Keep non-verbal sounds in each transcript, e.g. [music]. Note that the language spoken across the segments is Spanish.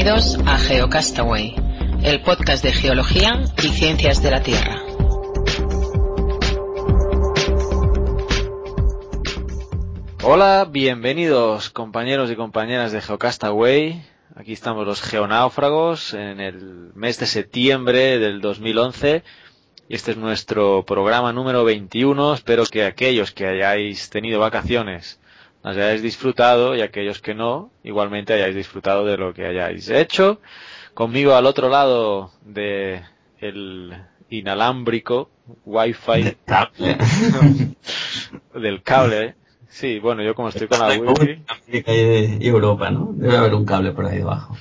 Bienvenidos a GeoCastaway, el podcast de geología y ciencias de la Tierra. Hola, bienvenidos compañeros y compañeras de GeoCastaway. Aquí estamos los geonáufragos en el mes de septiembre del 2011 y este es nuestro programa número 21. Espero que aquellos que hayáis tenido vacaciones las hayáis disfrutado y aquellos que no, igualmente hayáis disfrutado de lo que hayáis hecho. Conmigo al otro lado de el inalámbrico wifi Del [laughs] cable. [laughs] del cable. Sí, bueno, yo como estoy con la wifi, América y Europa, ¿no? Debe haber un cable por ahí debajo.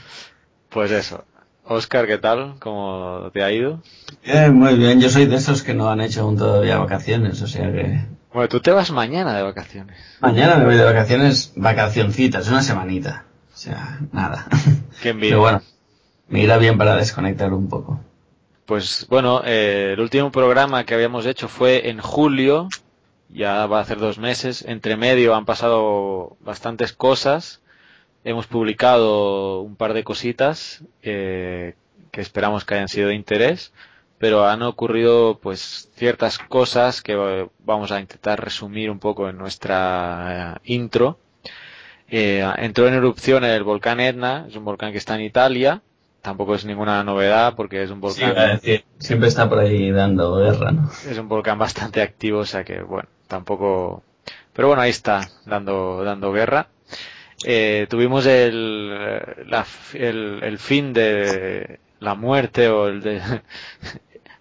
pues eso. Oscar, ¿qué tal? ¿Cómo te ha ido? Eh, muy bien, yo soy de esos que no han hecho aún todavía vacaciones, o sea que Bueno, tú te vas mañana de vacaciones. mañana me voy de vacaciones, vacacioncitas, una semanita. O sea, nada. [laughs] Qué envidia. Pero bueno, me irá bien para desconectar un poco. Pues bueno, eh, el último programa que habíamos hecho fue en julio, ya va a hacer dos meses. Entre medio han pasado bastantes cosas. Hemos publicado un par de cositas eh, que esperamos que hayan sido de interés, pero han ocurrido pues ciertas cosas que eh, vamos a intentar resumir un poco en nuestra eh, intro. Eh, entró en erupción el volcán Etna, es un volcán que está en Italia. Tampoco es ninguna novedad porque es un volcán iba a decir, siempre está por ahí dando guerra, ¿no? es un volcán bastante activo, o sea que bueno, tampoco. Pero bueno, ahí está, dando, dando guerra. Eh, tuvimos el, la- el, el fin de la muerte o el de,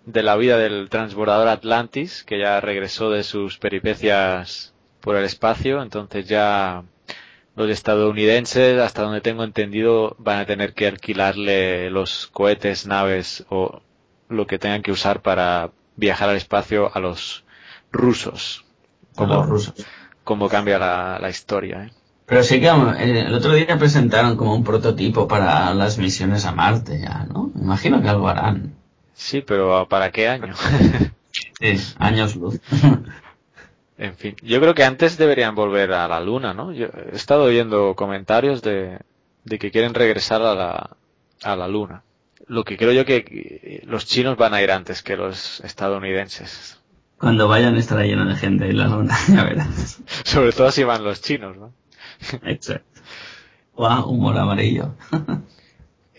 de la vida del transbordador Atlantis, que ya regresó de sus peripecias por el espacio, entonces ya los estadounidenses, hasta donde tengo entendido, van a tener que alquilarle los cohetes, naves o lo que tengan que usar para viajar al espacio a los rusos. Como, los rusos. como cambia la, la historia. ¿eh? Pero sí que eh, el otro día presentaron como un prototipo para las misiones a Marte ya, ¿no? Me imagino que algo harán. Sí, pero ¿para qué año? [laughs] Sí, años luz. [laughs] en fin, yo creo que antes deberían volver a la Luna, ¿no? Yo he estado oyendo comentarios de, de que quieren regresar a la, a la Luna. Lo que creo yo que los chinos van a ir antes que los estadounidenses. Cuando vayan estará lleno de gente en la luna, [laughs] ya verás. Sobre todo si van los chinos, ¿no? Exacto. Guau, humor amarillo.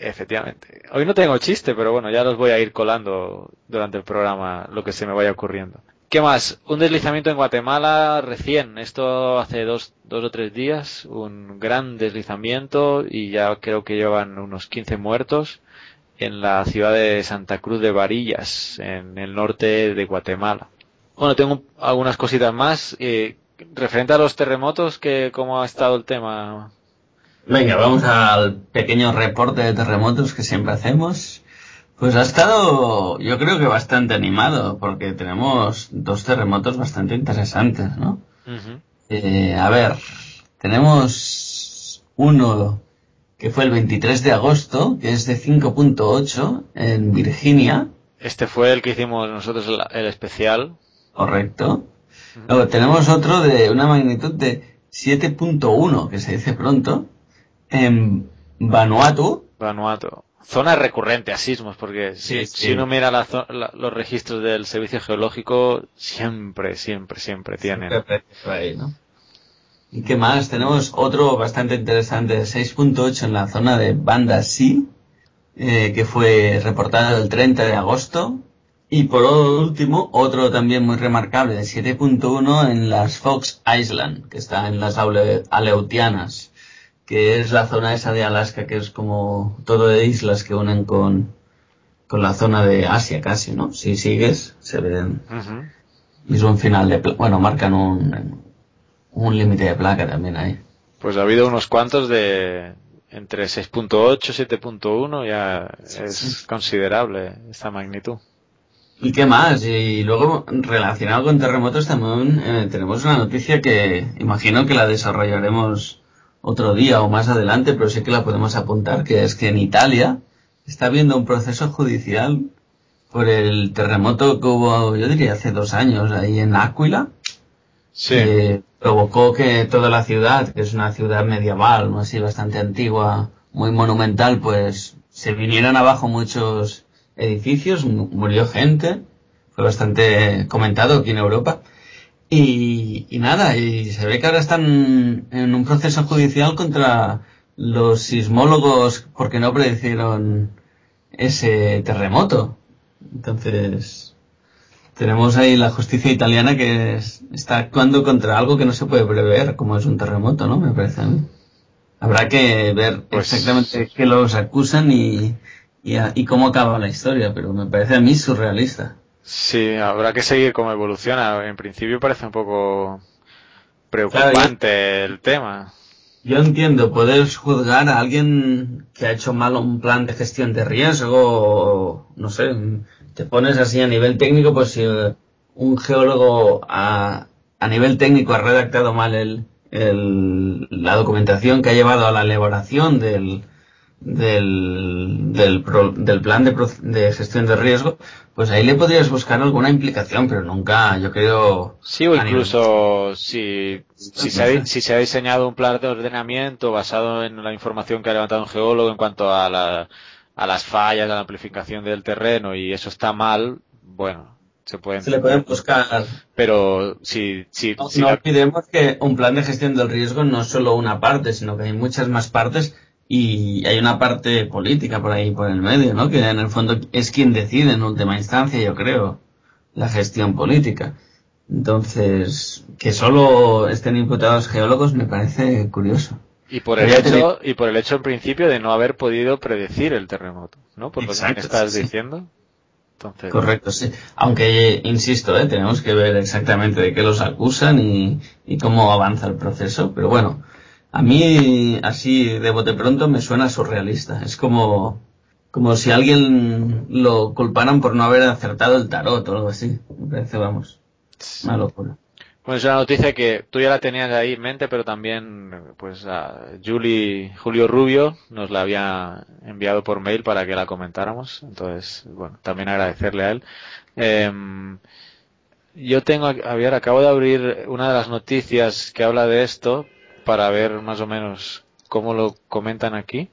Efectivamente. Hoy no tengo chiste, pero bueno, ya los voy a ir colando durante el programa lo que se me vaya ocurriendo. ¿Qué más? Un deslizamiento en Guatemala recién, esto hace dos, dos o tres días, un gran deslizamiento y ya creo que llevan unos 15 muertos en la ciudad de Santa Cruz de Varillas, en el norte de Guatemala. Bueno, tengo algunas cositas más. Eh, referente a los terremotos, que, ¿cómo ha estado el tema? Venga, vamos al pequeño reporte de terremotos que siempre hacemos. Pues ha estado, yo creo que bastante animado, porque tenemos dos terremotos bastante interesantes, ¿no? Eh, a ver, tenemos uno que fue el 23 de agosto, que es de 5.8 en Virginia, Este fue el que hicimos nosotros el, el especial. correcto. Luego tenemos otro de una magnitud de 7.1, que se dice pronto, en Vanuatu, Vanuatu. Zona recurrente a sismos, porque si, Sí, sí. si uno mira la la- los registros del servicio geológico, siempre, siempre, siempre tienen. Ahí, ¿no? ¿Y qué más? Tenemos otro bastante interesante, 6.8 en la zona de Banda Sea, eh, que fue reportado el 30 de agosto. Y por último, otro también muy remarcable, de 7.1 en las Fox Island, que está en las Ale- Aleutianas, que es la zona esa de Alaska, que es como todo de islas que unen con, con la zona de Asia casi, ¿no? Si sigues, se ven y es un final de... Bueno, marcan un, un límite de placa también ahí. Pues ha habido unos cuantos de entre 6.8 7.1, ya es considerable esta magnitud. ¿Y qué más? Y luego, relacionado con terremotos, también eh, tenemos una noticia que imagino que la desarrollaremos otro día o más adelante, pero sí que la podemos apuntar, que es que en Italia está habiendo un proceso judicial por el terremoto que hubo, yo diría, hace dos años ahí en Áquila, Sí. que provocó que toda la ciudad, que es una ciudad medieval, no así bastante antigua, muy monumental, pues se vinieron abajo muchos edificios, murió gente, fue bastante comentado aquí en Europa. Y, y, nada, y se ve que ahora están en un proceso judicial contra los sismólogos porque no predicieron ese terremoto. Entonces, tenemos ahí la justicia italiana que está actuando contra algo que no se puede prever, como es un terremoto, ¿no? Me parece a mí. Habrá que ver pues exactamente qué los acusan y, y, cómo acaba la historia, pero me parece a mí surrealista. Sí, habrá que seguir cómo evoluciona. En principio parece un poco preocupante el tema. Yo entiendo, puedes juzgar a alguien que ha hecho mal un plan de gestión de riesgo, no sé, te pones así a nivel técnico, pues si un geólogo a, a nivel técnico ha redactado mal el, el, la documentación que ha llevado a la elaboración del, del, del, del plan de, de, gestión de riesgo, pues ahí le podrías buscar alguna implicación, pero nunca, yo creo. Sí, o incluso si, si, se ha, si se ha diseñado un plan de ordenamiento basado en la información que ha levantado un geólogo en cuanto a la, a las fallas, a la amplificación del terreno y eso está mal, bueno, se pueden... Se le pueden buscar. Pero si... si, no, no olvidemos que un plan de gestión del riesgo no es solo una parte, sino que hay muchas más partes y hay una parte política por ahí, por el medio, ¿no? Que en el fondo es quien decide en última instancia, yo creo, la gestión política. Entonces, que solo estén imputados geólogos me parece curioso. Y por el hecho, y por el hecho en principio de no haber podido predecir el terremoto, ¿no? Por lo que estás diciendo. Entonces... Correcto, sí. Aunque, insisto, ¿eh? tenemos que ver exactamente de qué los acusan y, y cómo avanza el proceso. Pero bueno, a mí, así de bote pronto, me suena surrealista. Es como, como si alguien lo culparan por no haber acertado el tarot o algo así. Me parece, vamos, una locura. Bueno, es una noticia que tú ya la tenías ahí en mente, pero también, pues, a Julie, Julio Rubio nos la había enviado por mail para que la comentáramos. Entonces, bueno, también agradecerle a él. Eh, yo tengo, a ver, acabo de abrir una de las noticias que habla de esto para ver más o menos cómo lo comentan aquí.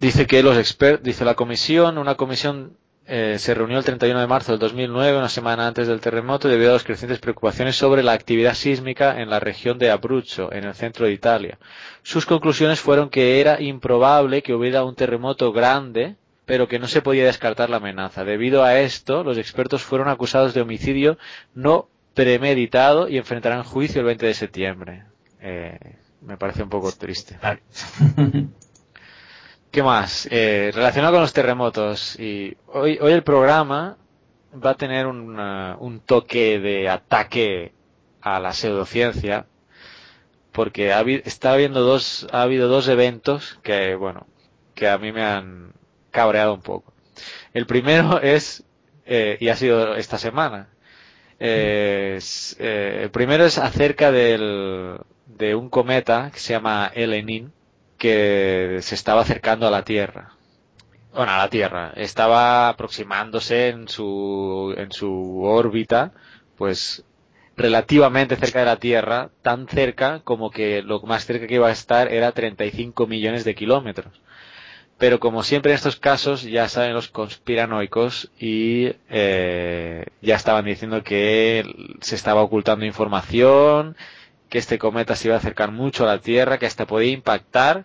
Dice que los expertos, dice la comisión, una comisión eh, se reunió el 31 de marzo del 2009, una semana antes del terremoto, debido a las crecientes preocupaciones sobre la actividad sísmica en la región de Abruzzo, en el centro de Italia. Sus conclusiones fueron que era improbable que hubiera un terremoto grande, pero que no se podía descartar la amenaza. Debido a esto, los expertos fueron acusados de homicidio no premeditado y enfrentarán juicio el 20 de septiembre. Eh, me parece un poco triste. [laughs] ¿Qué más? Eh, relacionado con los terremotos, y hoy, hoy el programa va a tener un, un toque de ataque a la pseudociencia, porque ha, está habiendo dos, ha habido dos eventos que, bueno, que a mí me han cabreado un poco. El primero [laughs] es, eh, y ha sido esta semana, eh, el primero es acerca del, de un cometa que se llama Elenin, que se estaba acercando a la Tierra. Bueno, a la Tierra. Estaba aproximándose en su, en su órbita, pues relativamente cerca de la Tierra, tan cerca como que lo más cerca que iba a estar era 35 millones de kilómetros. Pero como siempre en estos casos ya saben los conspiranoicos y eh, ya estaban diciendo que se estaba ocultando información que este cometa se iba a acercar mucho a la Tierra, que hasta podía impactar,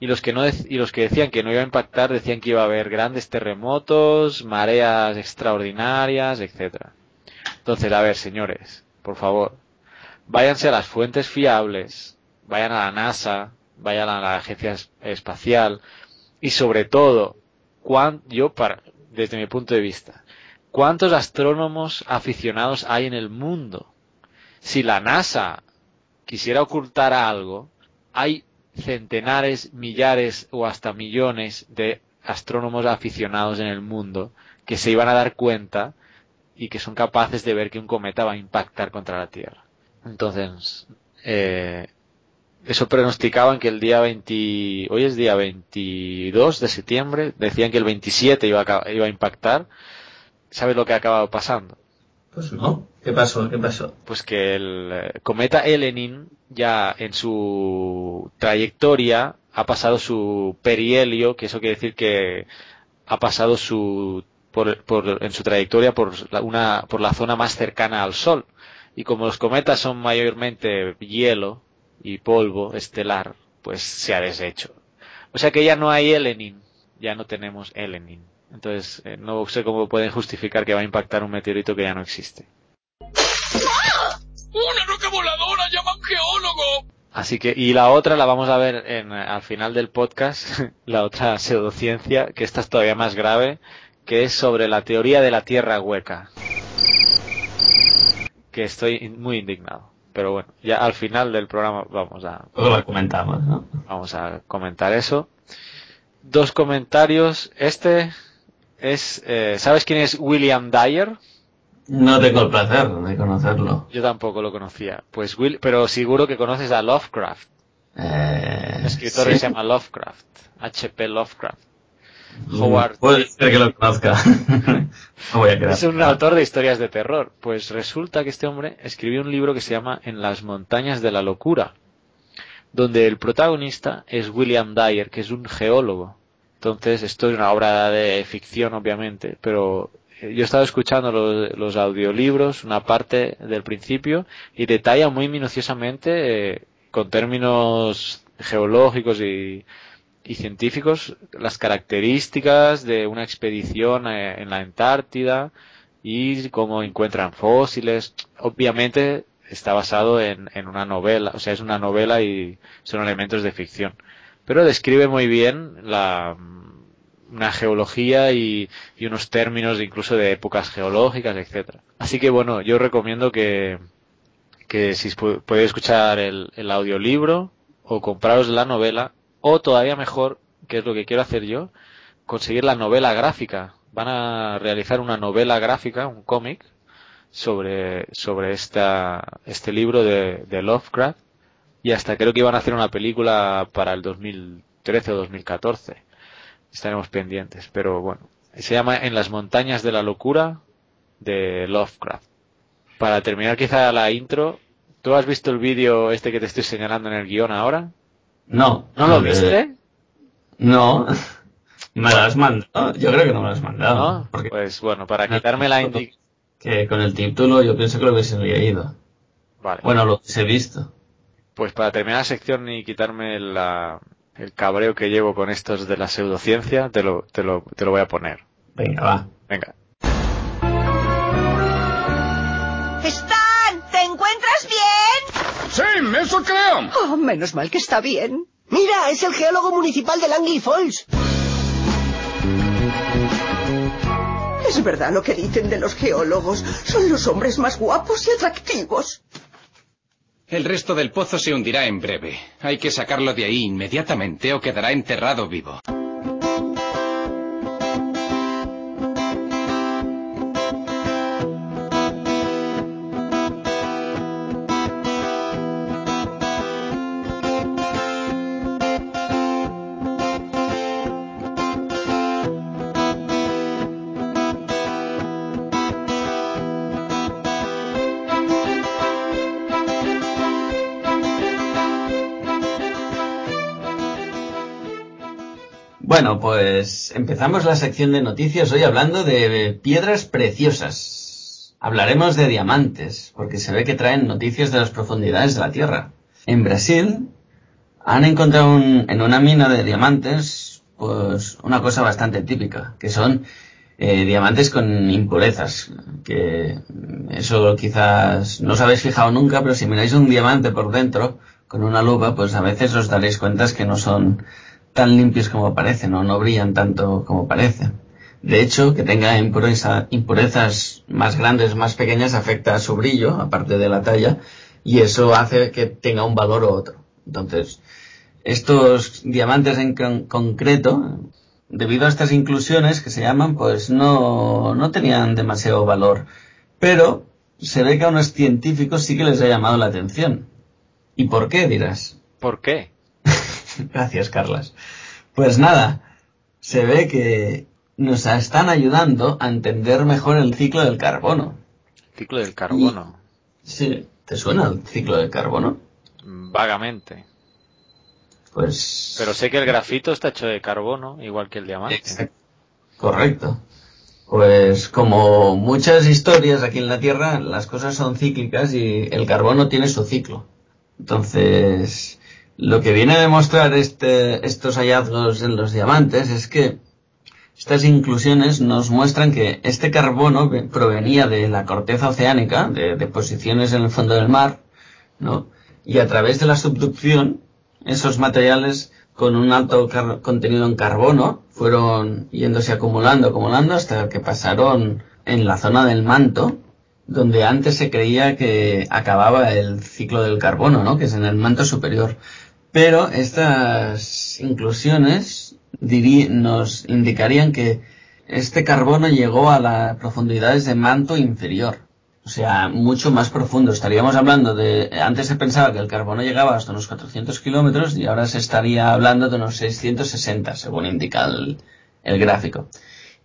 y los que no y los que decían que no iba a impactar decían que iba a haber grandes terremotos, mareas extraordinarias, etcétera. Entonces, a ver, señores, por favor, váyanse a las fuentes fiables, vayan a la NASA, vayan a la agencia espacial y sobre todo, yo para desde mi punto de vista, ¿cuántos astrónomos aficionados hay en el mundo? Si la NASA quisiera ocultar algo, hay centenares, millares o hasta millones de astrónomos aficionados en el mundo que se iban a dar cuenta y que son capaces de ver que un cometa va a impactar contra la Tierra. Entonces, eh, eso pronosticaban que el día 20, hoy es día 22 de septiembre, decían que el 27 iba a, iba a impactar. ¿Sabes lo que ha acabado pasando? Pues no. ¿Qué pasó? ¿Qué pasó? Pues que el eh, cometa Elenin ya en su trayectoria ha pasado su perihelio, que eso quiere decir que ha pasado su por, por, en su trayectoria por la, una por la zona más cercana al Sol y como los cometas son mayormente hielo y polvo estelar, pues se ha deshecho. O sea que ya no hay Elenin, ya no tenemos Elenin. Entonces, eh, no sé cómo pueden justificar que va a impactar un meteorito que ya no existe. ¡Una roca voladora! ¡Llama a un geólogo! Así que, y la otra la vamos a ver en, al final del podcast, [laughs] la otra pseudociencia, que esta es todavía más grave, que es sobre la teoría de la Tierra hueca. Que estoy muy indignado. Pero bueno, ya al final del programa vamos a... La comentamos, ¿no? Vamos a comentar eso. Dos comentarios. Este es... Eh, ¿Sabes quién es William Dyer? No tengo el placer de conocerlo. Yo tampoco lo conocía. Pues Will, pero seguro que conoces a Lovecraft. Eh, Un escritor sí. que se llama Lovecraft. H.P. Lovecraft. Howard. Puede ser que lo conozca. [laughs] no voy a quedar. Es un autor de historias de terror. Pues resulta que este hombre escribió un libro que se llama En las montañas de la locura, donde el protagonista es William Dyer, que es un geólogo. Entonces, esto es una obra de ficción, obviamente, pero eh, yo he estado escuchando los, los audiolibros, una parte del principio, y detalla muy minuciosamente, eh, con términos geológicos y, científicos, las características de una expedición eh, en la Antártida y cómo encuentran fósiles. Obviamente está basado en, en una novela, o sea, es una novela y son elementos de ficción. Pero describe muy bien la, una geología y, unos términos incluso de épocas geológicas, etcétera. Así que bueno, yo recomiendo que, que si podéis escuchar el, el audiolibro o compraros la novela o todavía mejor, que es lo que quiero hacer yo, conseguir la novela gráfica. Van a realizar una novela gráfica, un cómic, sobre, sobre esta, este libro de, de Lovecraft y hasta creo que iban a hacer una película para el 2013 o 2014. Estaremos pendientes, pero bueno. Se llama En las montañas de la locura de Lovecraft. Para terminar quizá la intro, ¿tú has visto el vídeo este que te estoy señalando en el guion ahora? No. ¿No lo Eh, viste? No. [laughs] ¿Me lo has mandado? Yo creo que no me lo has mandado. ¿No? Porque Pues bueno, para quitarme la indi- que con el título yo pienso que lo hubiese leído. Vale. Bueno, lo hubiese visto. Pues para terminar la sección y quitarme la- el cabreo que llevo con estos de la pseudociencia, te lo, te lo, te lo voy a poner. Venga, va. Venga. Stan, ¿te encuentras bien? ¡Sí, eso creo! Oh, menos mal que está bien. Mira, es el geólogo municipal de Langley Falls. Es verdad lo que dicen de los geólogos. Son los hombres más guapos y atractivos. El resto del pozo se hundirá en breve. Hay que sacarlo de ahí inmediatamente o quedará enterrado vivo. Bueno, pues empezamos la sección de noticias hoy hablando de piedras preciosas. Hablaremos de diamantes, porque se ve que traen noticias de las profundidades de la Tierra. En Brasil han encontrado un- en una mina de diamantes, pues una cosa bastante típica, que son eh, diamantes con impurezas, que eso quizás no os habéis fijado nunca, pero si miráis un diamante por dentro con una lupa, pues a veces os daréis cuenta que no son tan limpios como parecen o no brillan tanto como parecen. De hecho, que tenga impureza- impurezas más grandes, más pequeñas, afecta su brillo, aparte de la talla, y eso hace que tenga un valor u otro. Entonces, estos diamantes en con- concreto, debido a estas inclusiones que se llaman, pues no, no tenían demasiado valor. Pero se ve que a unos científicos sí que les ha llamado la atención. ¿Y por qué dirás? ¿Por qué? [laughs] Gracias, Carlas. Pues nada, se ve que nos están ayudando a entender mejor el ciclo del carbono. Ciclo del carbono. Sí, ¿te suena el ciclo del carbono? Vagamente. Pues... Pero sé que el grafito está hecho de carbono, igual que el diamante. Exacto. Correcto. Pues como muchas historias aquí en la Tierra, las cosas son cíclicas y el carbono tiene su ciclo. Entonces, lo que viene a demostrar este, estos hallazgos en los diamantes es que estas inclusiones nos muestran que este carbono provenía de la corteza oceánica, de deposiciones en el fondo del mar, ¿no? Y a través de la subducción, esos materiales con un alto contenido en carbono fueron yéndose acumulando, acumulando hasta que pasaron en la zona del manto, donde antes se creía que acababa el ciclo del carbono, ¿no? Que es en el manto superior. Pero estas inclusiones nos indicarían que este carbono llegó a las profundidades de manto inferior. O sea, mucho más profundo. Estaríamos hablando de, antes se pensaba que el carbono llegaba hasta unos 400 kilómetros y ahora se estaría hablando de unos 660, según indica el, el gráfico.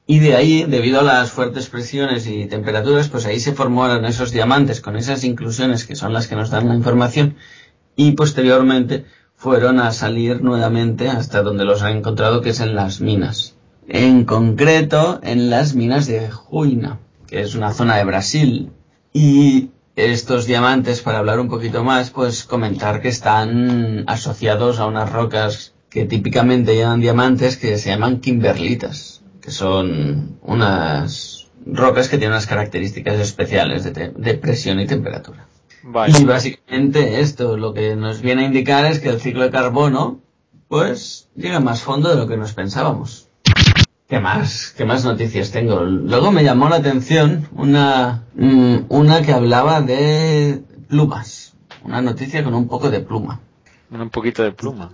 Y de ahí, debido a las fuertes presiones y temperaturas, pues ahí se formaron esos diamantes con esas inclusiones que son las que nos dan la información y posteriormente fueron a salir nuevamente hasta donde los han encontrado, que es en las minas. En concreto, en las minas de Huina, que es una zona de Brasil, y estos diamantes, para hablar un poquito más, pues comentar que están asociados a unas rocas que típicamente llaman diamantes que se llaman kimberlitas, que son unas rocas que tienen unas características especiales de presión y temperatura. Y básicamente esto lo que nos viene a indicar es que el ciclo de carbono pues llega más fondo de lo que nos pensábamos. ¿Qué más? ¿Qué más noticias tengo? Luego me llamó la atención una, mm, una que hablaba de plumas. Una noticia con un poco de pluma. Un poquito de pluma.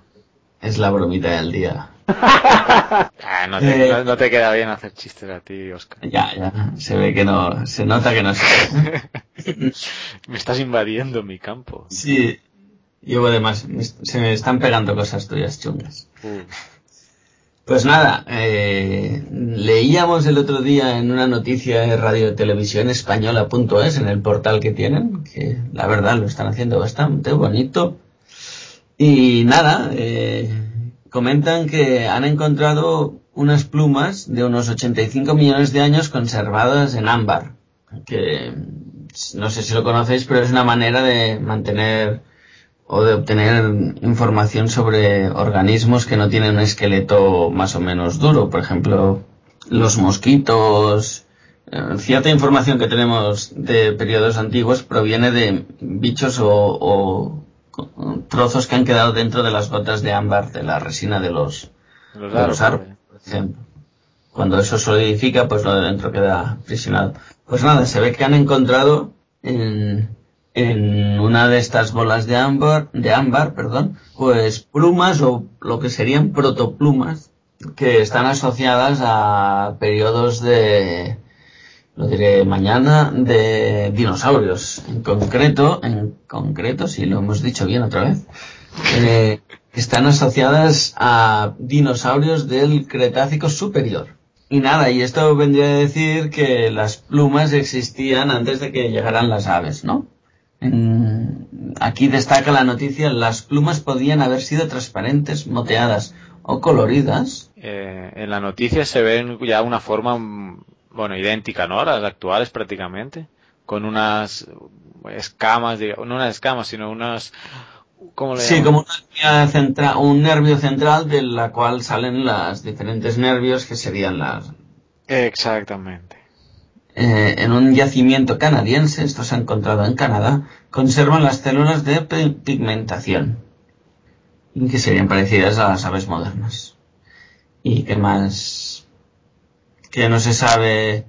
Es la bromita del día. [laughs] ah, no, te, eh, no, te, queda bien hacer chistes a ti, Oscar. Ya, ya. Se ve que no, se nota que no [laughs] me estás invadiendo mi campo. Sí. Yo además, se me están pegando cosas tuyas chungas. Uh. Pues nada, eh, leíamos el otro día en una noticia de Radio Televisión Española.es en el portal que tienen, que la verdad lo están haciendo bastante bonito. Y nada, eh, comentan que han encontrado unas plumas de unos 85 millones de años conservadas en ámbar, que no sé si lo conocéis, pero es una manera de mantener o de obtener información sobre organismos que no tienen un esqueleto más o menos duro. Por ejemplo, los mosquitos. Eh, cierta información que tenemos de periodos antiguos proviene de bichos o, trozos que han quedado dentro de las gotas de ámbar de la resina de los, árboles, por ejemplo. Cuando eso solidifica, pues lo de dentro queda prisionado. Pues nada, se ve que han encontrado en, en una de estas bolas de ámbar, de ámbar, perdón, pues plumas o lo que serían protoplumas que están asociadas a periodos de, lo diré mañana, de dinosaurios. En concreto, en concreto, si lo hemos dicho bien otra vez, eh, están asociadas a dinosaurios del Cretácico superior. Y nada, y esto vendría a decir que las plumas existían antes de que llegaran las aves, ¿no? aquí destaca la noticia, las plumas podían haber sido transparentes, moteadas o coloridas. Eh, en la noticia se ven ya una forma, bueno, idéntica, ¿no? A las actuales prácticamente, con unas escamas, no unas escamas, sino unas... ¿cómo le sí, como una central, un nervio central de la cual salen las diferentes nervios que serían las... Exactamente. Eh, en un yacimiento canadiense, esto se ha encontrado en Canadá, conservan las células de pigmentación, que serían parecidas a las aves modernas. Y que más, que no se sabe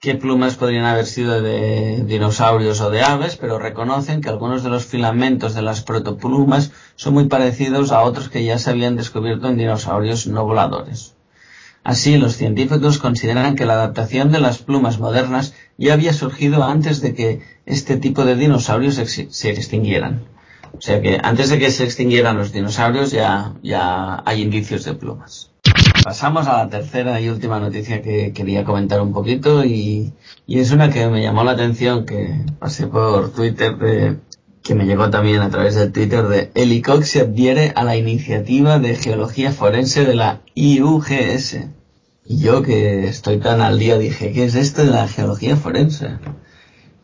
qué plumas podrían haber sido de dinosaurios o de aves, pero reconocen que algunos de los filamentos de las protoplumas son muy parecidos a otros que ya se habían descubierto en dinosaurios no voladores. Así, los científicos consideran que la adaptación de las plumas modernas ya había surgido antes de que este tipo de dinosaurios se extinguieran. O sea que antes de que se extinguieran los dinosaurios ya, ya hay indicios de plumas. Pasamos a la tercera y última noticia que quería comentar un poquito y, es una que me llamó la atención que pasé por Twitter de que me llegó también a través del Twitter de Helicox se adhiere a la iniciativa de geología forense de la IUGS. Y yo que estoy tan al día dije, ¿qué es esto de la geología forense?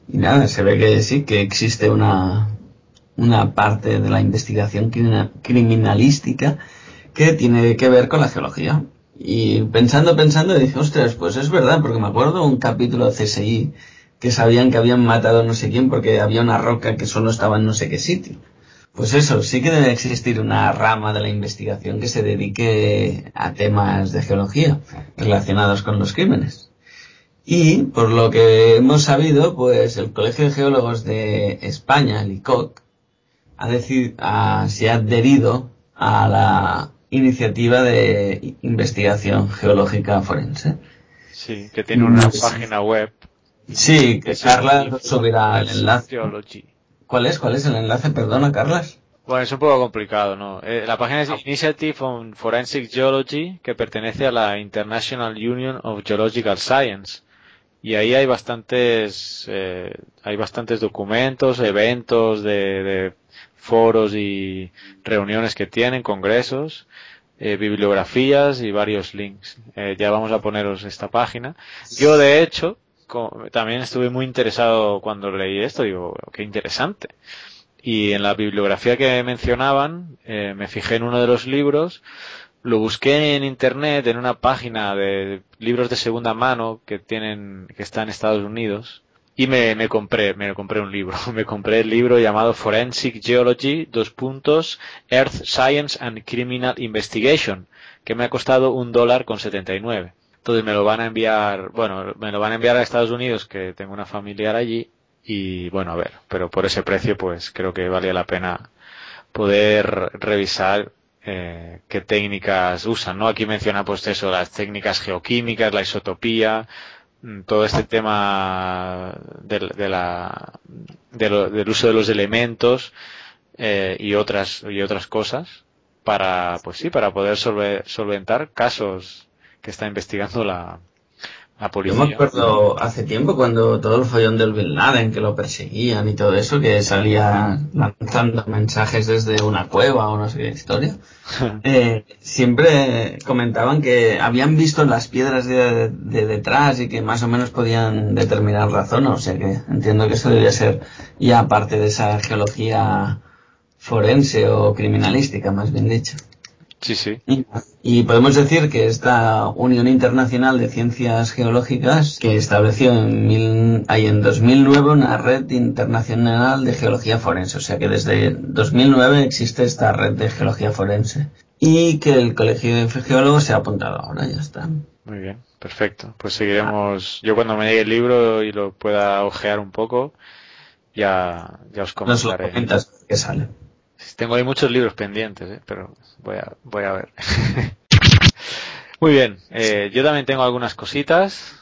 Y nada, se ve que sí, que existe una, una parte de la investigación criminalística que tiene que ver con la geología. Y pensando, pensando, dije, ostras, pues es verdad, porque me acuerdo un capítulo de CSI que sabían que habían matado no sé quién porque había una roca que solo estaba en no sé qué sitio. Pues eso, sí que debe existir una rama de la investigación que se dedique a temas de geología relacionados con los crímenes. Y, por lo que hemos sabido, pues el Colegio de Geólogos de España, el ICOC, ha decid, se ha adherido a la iniciativa de investigación geológica forense. Sí, que tiene una página web. Sí, que Carla subirá el enlace. ¿Cuál es? ¿Cuál es el enlace? Perdona, Carlas. Bueno, es un poco complicado, ¿no? Eh, la página es Initiative on Forensic Geology, que pertenece a la International Union of Geological Science. Y ahí hay bastantes, eh, hay bastantes documentos, eventos de, de foros y reuniones que tienen, congresos, eh, bibliografías y varios links. Eh, ya vamos a poneros esta página. Yo, de hecho, también estuve muy interesado cuando leí esto, digo, qué interesante. Y en la bibliografía que mencionaban, eh, me fijé en uno de los libros, lo busqué en internet en una página de libros de segunda mano que tienen, que está en Estados Unidos, y me, me compré, me compré un libro. [laughs] Me compré el libro llamado Forensic Geology, dos puntos, Earth Science and Criminal Investigation, que me ha costado un dólar con 79. Entonces me lo van a enviar, bueno, me lo van a enviar a Estados Unidos, que tengo una familiar allí, y bueno, a ver, pero por ese precio pues creo que valía la pena poder revisar eh, qué técnicas usan, ¿no? Aquí menciona pues eso, las técnicas geoquímicas, la isotopía, todo este tema de, la, del uso de los elementos eh, y otras y otras cosas para pues sí para poder solventar casos que está investigando la, yo me acuerdo hace tiempo cuando todo el follón del Bin Laden, que lo perseguían y todo eso, que salía lanzando mensajes desde una cueva o no sé qué historia, [laughs] eh, siempre comentaban que habían visto las piedras de, detrás y que más o menos podían determinar la zona, o sea que entiendo que eso debería ser ya parte de esa geología forense o criminalística, más bien dicho. Sí, sí. Y, podemos decir que esta Unión Internacional de Ciencias Geológicas, que estableció en, mil, hay en 2009 una red internacional de geología forense, o sea que desde 2009 existe esta red de geología forense. Y que el Colegio de Geólogos se ha apuntado ahora, ya está. Muy bien, perfecto. Pues seguiremos. Yo cuando me llegue el libro y lo pueda ojear un poco, ya, ya os comentaré. Nos lo comentas que sale. Tengo ahí muchos libros pendientes, ¿eh? pero voy a, voy a ver. [laughs] Muy bien, eh, yo también tengo algunas cositas.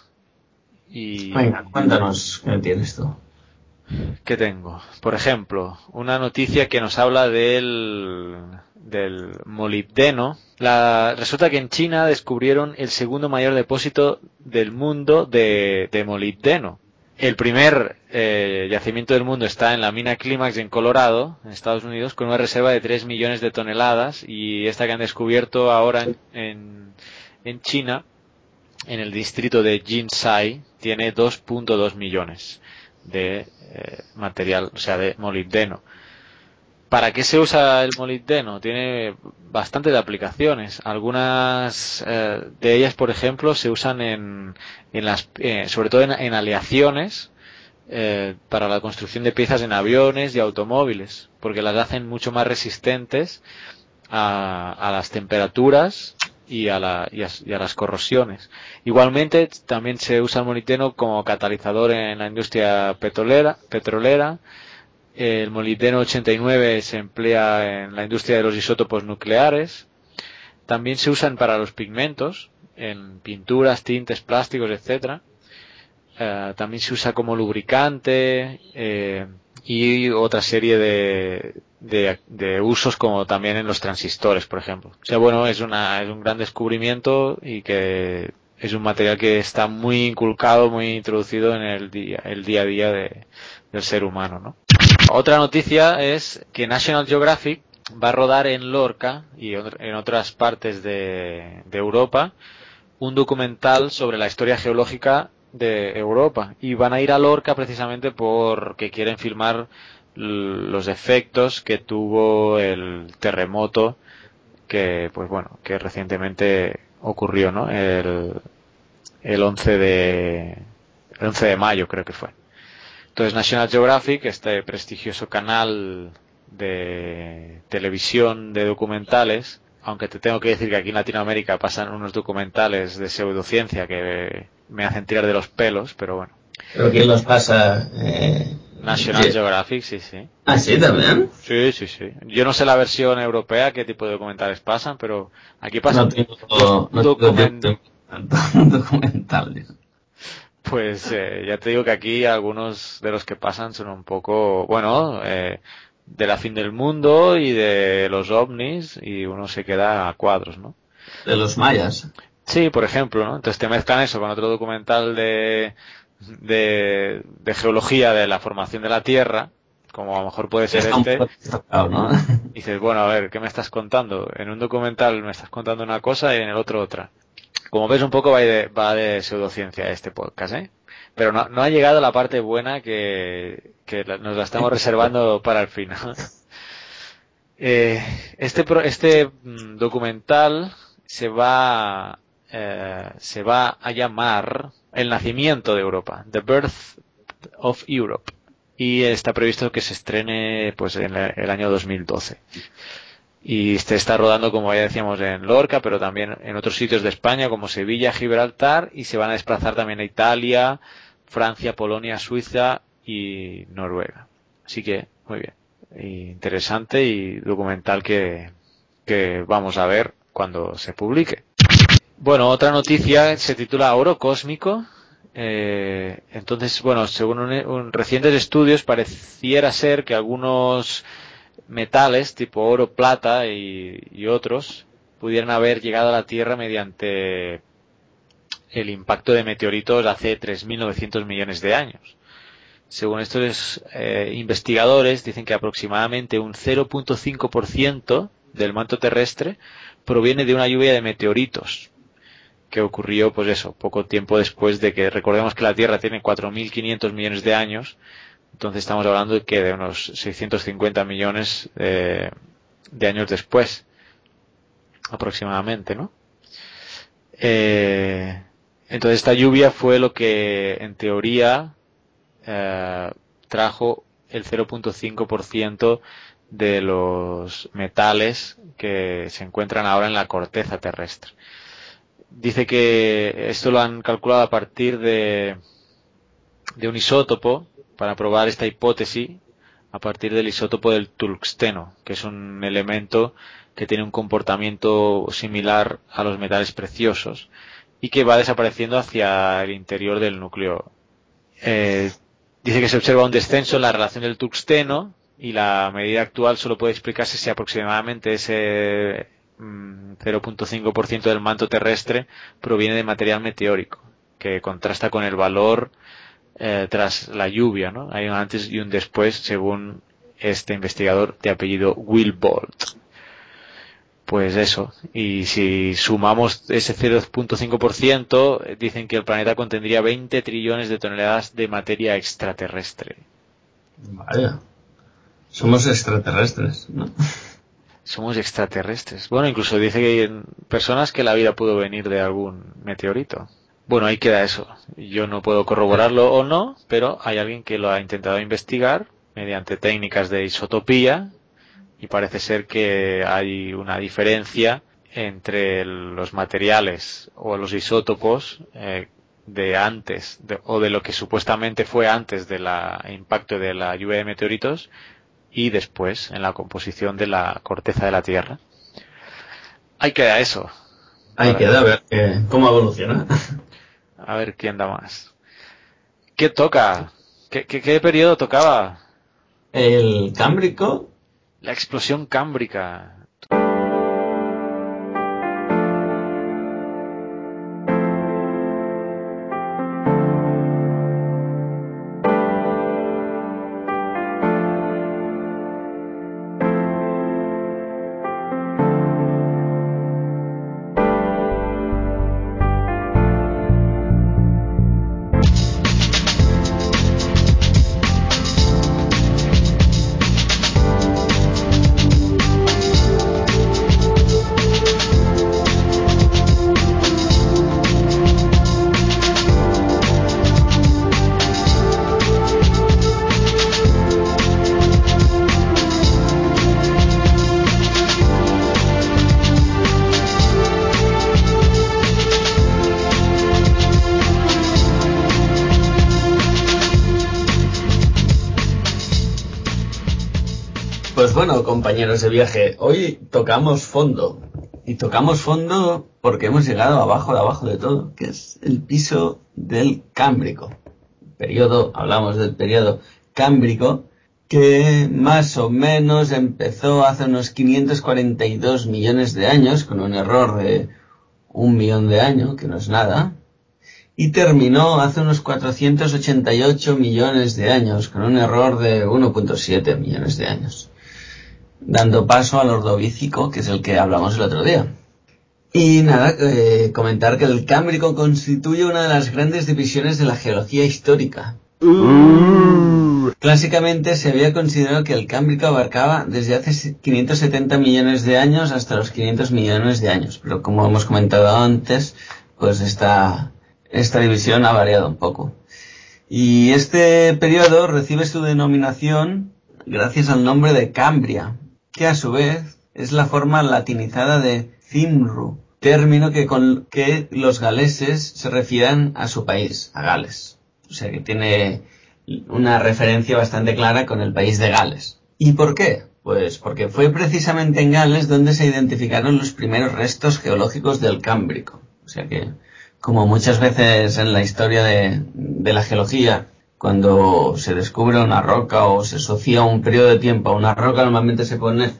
Y... Venga, cuéntanos qué tienes tú. ¿Qué tengo? Por ejemplo, una noticia que nos habla del, del molibdeno. La, resulta que en China descubrieron el segundo mayor depósito del mundo de, de molibdeno. El primer eh, yacimiento del mundo está en la mina Climax en Colorado, en Estados Unidos, con una reserva de 3 millones de toneladas y esta que han descubierto ahora en, en, China, en el distrito de Jinsai, tiene 2.2 millones de eh, material, o sea, de molibdeno. ¿Para qué se usa el molibdeno? Tiene bastantes aplicaciones. Algunas eh, de ellas, por ejemplo, se usan en, las, eh, sobre todo en, aleaciones eh, para la construcción de piezas en aviones y automóviles, porque las hacen mucho más resistentes a, a las temperaturas y a, la, y, a, las corrosiones. Igualmente, también se usa el molibdeno como catalizador en la industria petrolera, petrolera el molibdeno 89 se emplea en la industria de los isótopos nucleares. También se usan para los pigmentos, en pinturas, tintes, plásticos, etcétera. Eh, también se usa como lubricante eh, y otra serie de, usos como también en los transistores, por ejemplo. O sea, bueno, es, una, es un gran descubrimiento y que es un material que está muy inculcado, muy introducido en el día, el día a día de, del ser humano, ¿no? Otra noticia es que National Geographic va a rodar en Lorca y en otras partes de, Europa un documental sobre la historia geológica de Europa. Y van a ir a Lorca precisamente porque quieren filmar los efectos que tuvo el terremoto que pues bueno que recientemente ocurrió no el, el 11 de el 11 de mayo creo que fue entonces National Geographic este prestigioso canal de televisión de documentales aunque te tengo que decir que aquí en Latinoamérica pasan unos documentales de pseudociencia que me hacen tirar de los pelos pero bueno pero quién los pasa eh, National Geographic, sí, sí. ¿Ah, sí, también? Sí, sí, sí. Yo no sé la versión europea qué tipo de documentales pasan, pero aquí pasan no no [laughs] documentales. Pues eh, ya te digo que aquí algunos de los que pasan son un poco, bueno, eh, de la fin del mundo y de los ovnis y uno se queda a cuadros, ¿no? De los mayas. Sí, por ejemplo, ¿no? Entonces te mezclan eso con otro documental de de, geología de la formación de la Tierra, como a lo mejor puede ser este, y dices, bueno, a ver, ¿qué me estás contando? En un documental me estás contando una cosa y en el otro otra. Como ves, un poco va de, va de pseudociencia este podcast, ¿eh? Pero no, no ha llegado la parte buena que, que nos la estamos reservando para el final. [laughs] Eh, este, este mm, documental se va, eh, se va a llamar el nacimiento de Europa, The Birth of Europe, y está previsto que se estrene pues en el año 2012. Y se está rodando, como ya decíamos, en Lorca, pero también en otros sitios de España, como Sevilla, Gibraltar, y se van a desplazar también a Italia, Francia, Polonia, Suiza y Noruega. Así que, muy bien. Interesante y documental que, que vamos a ver cuando se publique. Bueno, otra noticia se titula Oro Cósmico. Eh, entonces, bueno, según un, recientes estudios pareciera ser que algunos metales tipo oro, plata y, otros pudieran haber llegado a la Tierra mediante el impacto de meteoritos hace 3.900 millones de años. Según estos eh, investigadores, dicen que aproximadamente un 0.5% del manto terrestre proviene de una lluvia de meteoritos, que ocurrió, pues eso, poco tiempo después de que, recordemos que la Tierra tiene 4.500 millones de años, entonces estamos hablando de que de unos 650 millones de, años después, aproximadamente, ¿no? Eh, entonces esta lluvia fue lo que, en teoría, eh, trajo el 0.5% de los metales que se encuentran ahora en la corteza terrestre dice que esto lo han calculado a partir de, de un isótopo para probar esta hipótesis a partir del isótopo del tungsteno, que es un elemento que tiene un comportamiento similar a los metales preciosos y que va desapareciendo hacia el interior del núcleo. Eh, dice que se observa un descenso en la relación del tungsteno y la medida actual solo puede explicarse si aproximadamente ese 0.5% mm, del manto terrestre proviene de material meteórico, que contrasta con el valor eh, tras la lluvia, ¿no? Hay un antes y un después, según este investigador de apellido Will Bolt. Pues eso, y si sumamos ese 0.5%, dicen que el planeta contendría 20 trillones de toneladas de materia extraterrestre. Vaya, somos extraterrestres, ¿no? somos extraterrestres. Bueno, incluso dice que hay personas que la vida pudo venir de algún meteorito. Bueno, ahí queda eso. Yo no puedo corroborarlo o no, pero hay alguien que lo ha intentado investigar mediante técnicas de isotopía y parece ser que hay una diferencia entre los materiales o los isótopos eh, de antes o de lo que supuestamente fue antes del impacto de la lluvia de meteoritos y después en la composición de la corteza de la Tierra. Ahí queda eso. Ahí queda, a ver cómo evoluciona. [laughs] A ver quién da más. ¿Qué toca? ¿Qué, qué, periodo tocaba? El Cámbrico. La explosión cámbrica. Viaje, hoy tocamos fondo. Y tocamos fondo porque hemos llegado abajo de abajo de todo, que es el piso del Cámbrico. Periodo, hablamos del periodo Cámbrico, que más o menos empezó hace unos 542 millones de años, con un error de un millón de años, que no es nada, y terminó hace unos 488 millones de años, con un error de 1.7 millones de años, dando paso al ordovícico, que es el que hablamos el otro día. Y nada, eh, comentar que el Cámbrico constituye una de las grandes divisiones de la geología histórica. Clásicamente se había considerado que el Cámbrico abarcaba desde hace 570 millones de años hasta los 500 millones de años, pero como hemos comentado antes, pues esta, esta división ha variado un poco. Y este periodo recibe su denominación gracias al nombre de Cambria, que a su vez es la forma latinizada de Cimru, término que con que los galeses se refieren a su país, a Gales. O sea que tiene una referencia bastante clara con el país de Gales. ¿Y por qué? Pues porque fue precisamente en Gales donde se identificaron los primeros restos geológicos del Cámbrico. O sea que, como muchas veces en la historia de, de la geología, cuando se descubre una roca o se asocia un periodo de tiempo a una roca, normalmente se pone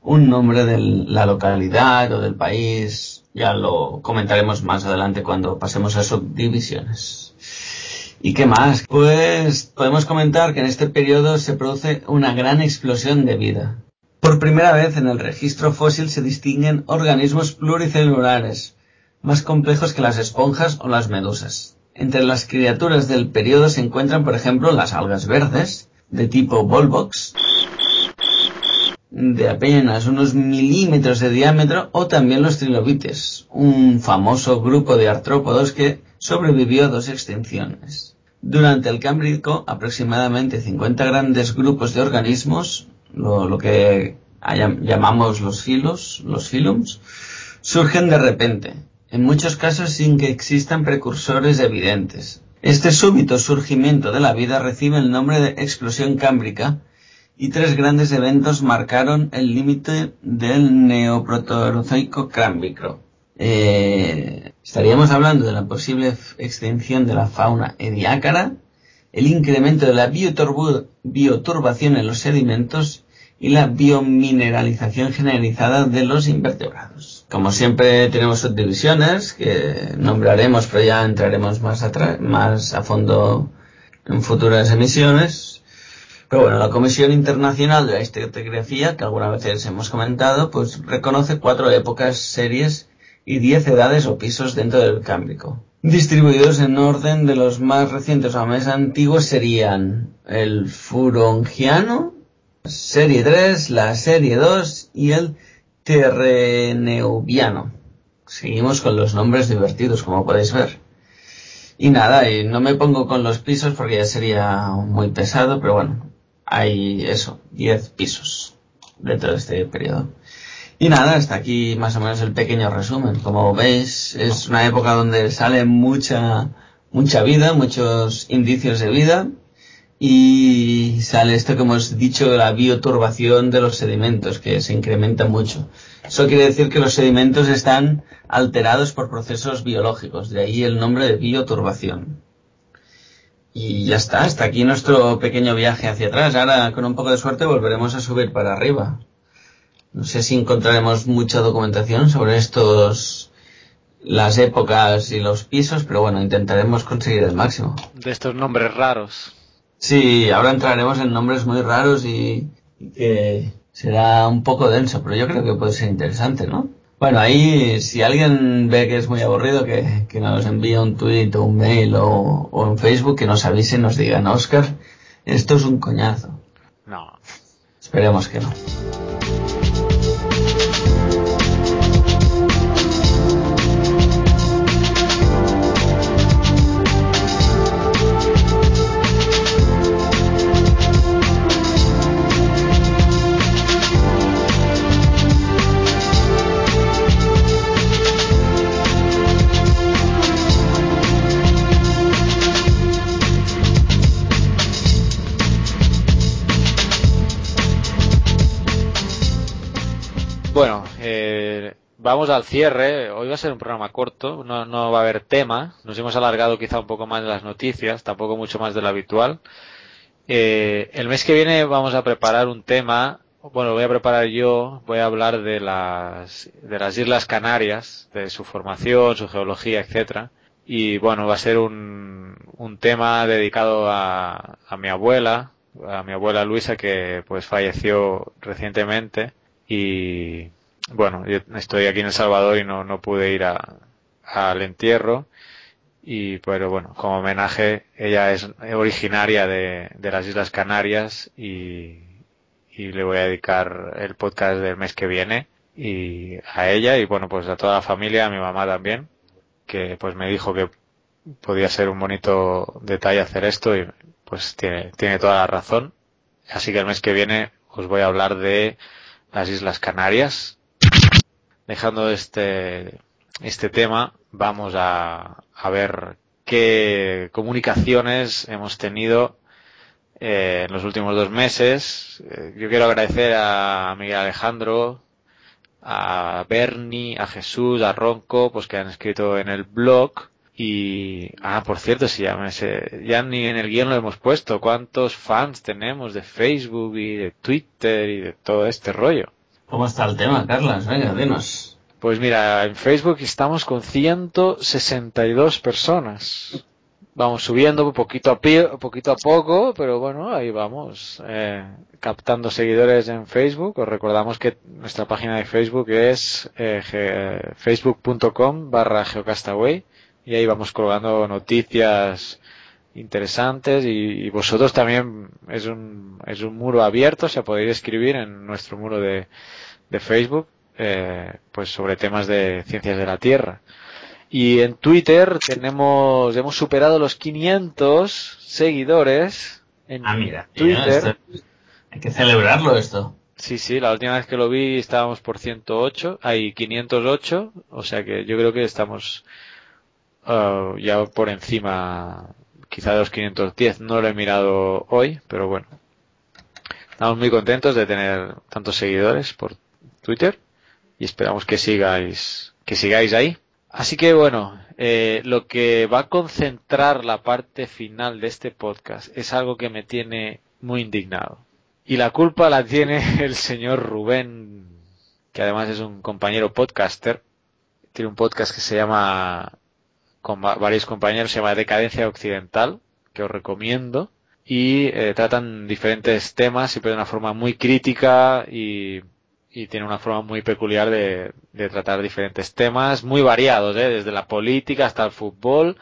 un nombre de la localidad o del país. Ya lo comentaremos más adelante cuando pasemos a subdivisiones. ¿Y qué más? Pues podemos comentar que en este periodo se produce una gran explosión de vida. Por primera vez en el registro fósil se distinguen organismos pluricelulares, más complejos que las esponjas o las medusas. Entre las criaturas del periodo se encuentran, por ejemplo, las algas verdes, de tipo Volvox, de apenas unos milímetros de diámetro, o también los trilobites, un famoso grupo de artrópodos que sobrevivió a dos extinciones. Durante el Cámbrico, aproximadamente 50 grandes grupos de organismos, lo, lo que llamamos los filos, los filums, surgen de repente, en muchos casos sin que existan precursores evidentes. Este súbito surgimiento de la vida recibe el nombre de explosión cámbrica y tres grandes eventos marcaron el límite del neoproterozoico cámbrico. Eh, estaríamos hablando de la posible extinción de la fauna ediácara, el incremento de la bioturbación en los sedimentos y la biomineralización generalizada de los invertebrados. Como siempre tenemos subdivisiones que nombraremos, pero ya entraremos más, a fondo en futuras emisiones. Pero bueno, la Comisión Internacional de la Estratigrafía, que algunas veces hemos comentado, pues reconoce cuatro épocas series y 10 edades o pisos dentro del Cámbrico. Distribuidos en orden de los más recientes o más antiguos serían el Furongiano, Serie 3, la Serie 2 y el Terreneuviano. Seguimos con los nombres divertidos, como podéis ver. Y nada, y no me pongo con los pisos porque ya sería muy pesado, pero bueno, hay eso, 10 pisos dentro de este periodo. Y nada, hasta aquí más o menos el pequeño resumen. Como veis, es una época donde sale mucha, mucha vida, muchos indicios de vida y sale esto que hemos dicho, la bioturbación de los sedimentos, que se incrementa mucho. Eso quiere decir que los sedimentos están alterados por procesos biológicos, de ahí el nombre de bioturbación. Y ya está, hasta aquí nuestro pequeño viaje hacia atrás. Ahora, con un poco de suerte, volveremos a subir para arriba. No sé si encontraremos mucha documentación sobre estos, las épocas y los pisos, pero bueno, intentaremos conseguir el máximo. De estos nombres raros. Sí, ahora entraremos en nombres muy raros y, y que será un poco denso, pero yo creo que puede ser interesante, ¿no? Bueno, ahí si alguien ve que es muy aburrido, que, que nos envíe un tweet o un mail o, o en Facebook, que nos avise y nos digan, Oscar, esto es un coñazo. No. Esperemos que no. Vamos al cierre. Hoy va a ser un programa corto, no, va a haber tema. Nos hemos alargado quizá un poco más de las noticias, tampoco mucho más de lo habitual. Eh, el mes que viene vamos a preparar un tema. Bueno, lo voy a preparar yo. Voy a hablar de las de las Islas Canarias, de su formación, su geología, etcétera. Y bueno, va a ser un, un tema dedicado a, a mi abuela, a mi abuela Luisa que pues falleció recientemente y bueno, yo estoy aquí en El Salvador y no, no pude ir a, al entierro y pero bueno, como homenaje ella es originaria de, de las Islas Canarias y, y le voy a dedicar el podcast del mes que viene y a ella y bueno pues a toda la familia, a mi mamá también que pues me dijo que podía ser un bonito detalle hacer esto y pues tiene, tiene toda la razón. Así que el mes que viene os voy a hablar de las Islas Canarias. Dejando este, este tema, vamos a, a ver qué comunicaciones hemos tenido eh, en los últimos dos meses. Eh, yo quiero agradecer a Miguel Alejandro, a Bernie, a Jesús, a Ronco, pues que han escrito en el blog. Y, ah, por cierto, si ya me sé, ya ni en el guion lo hemos puesto, cuántos fans tenemos de Facebook y de Twitter y de todo este rollo. ¿Cómo está el tema, Carlas? Venga, dinos. Pues mira, en Facebook estamos con 162 personas. Vamos subiendo poquito a, pie, poquito a poco, pero bueno, ahí vamos, eh, captando seguidores en Facebook. Os recordamos que nuestra página de Facebook es eh, facebook.com barra geocastaway y ahí vamos colgando noticias interesantes y, y vosotros también es un, es un muro abierto, o sea, podéis escribir en nuestro muro de, de Facebook eh, pues sobre temas de ciencias de la Tierra. Y en Twitter tenemos, hemos superado los 500 seguidores en Ah, mira, mira, Twitter. esto- hay que celebrarlo esto. Sí, sí, la última vez que lo vi estábamos por 108, hay 508, o sea que yo creo que estamos ah, ya por encima quizá de los 510. No lo he mirado hoy, pero bueno. Estamos muy contentos de tener tantos seguidores por Twitter y esperamos que sigáis, que sigáis ahí. Así que bueno, eh, lo que va a concentrar la parte final de este podcast es algo que me tiene muy indignado. Y la culpa la tiene [laughs] el señor Rubén, que además es un compañero podcaster. Tiene un podcast que se llama, con va- varios compañeros, se llama Decadencia Occidental, que os recomiendo. Y eh, tratan diferentes temas, siempre de una forma muy crítica y, y tiene una forma muy peculiar de, tratar diferentes temas, muy variados, ¿eh? desde la política hasta el fútbol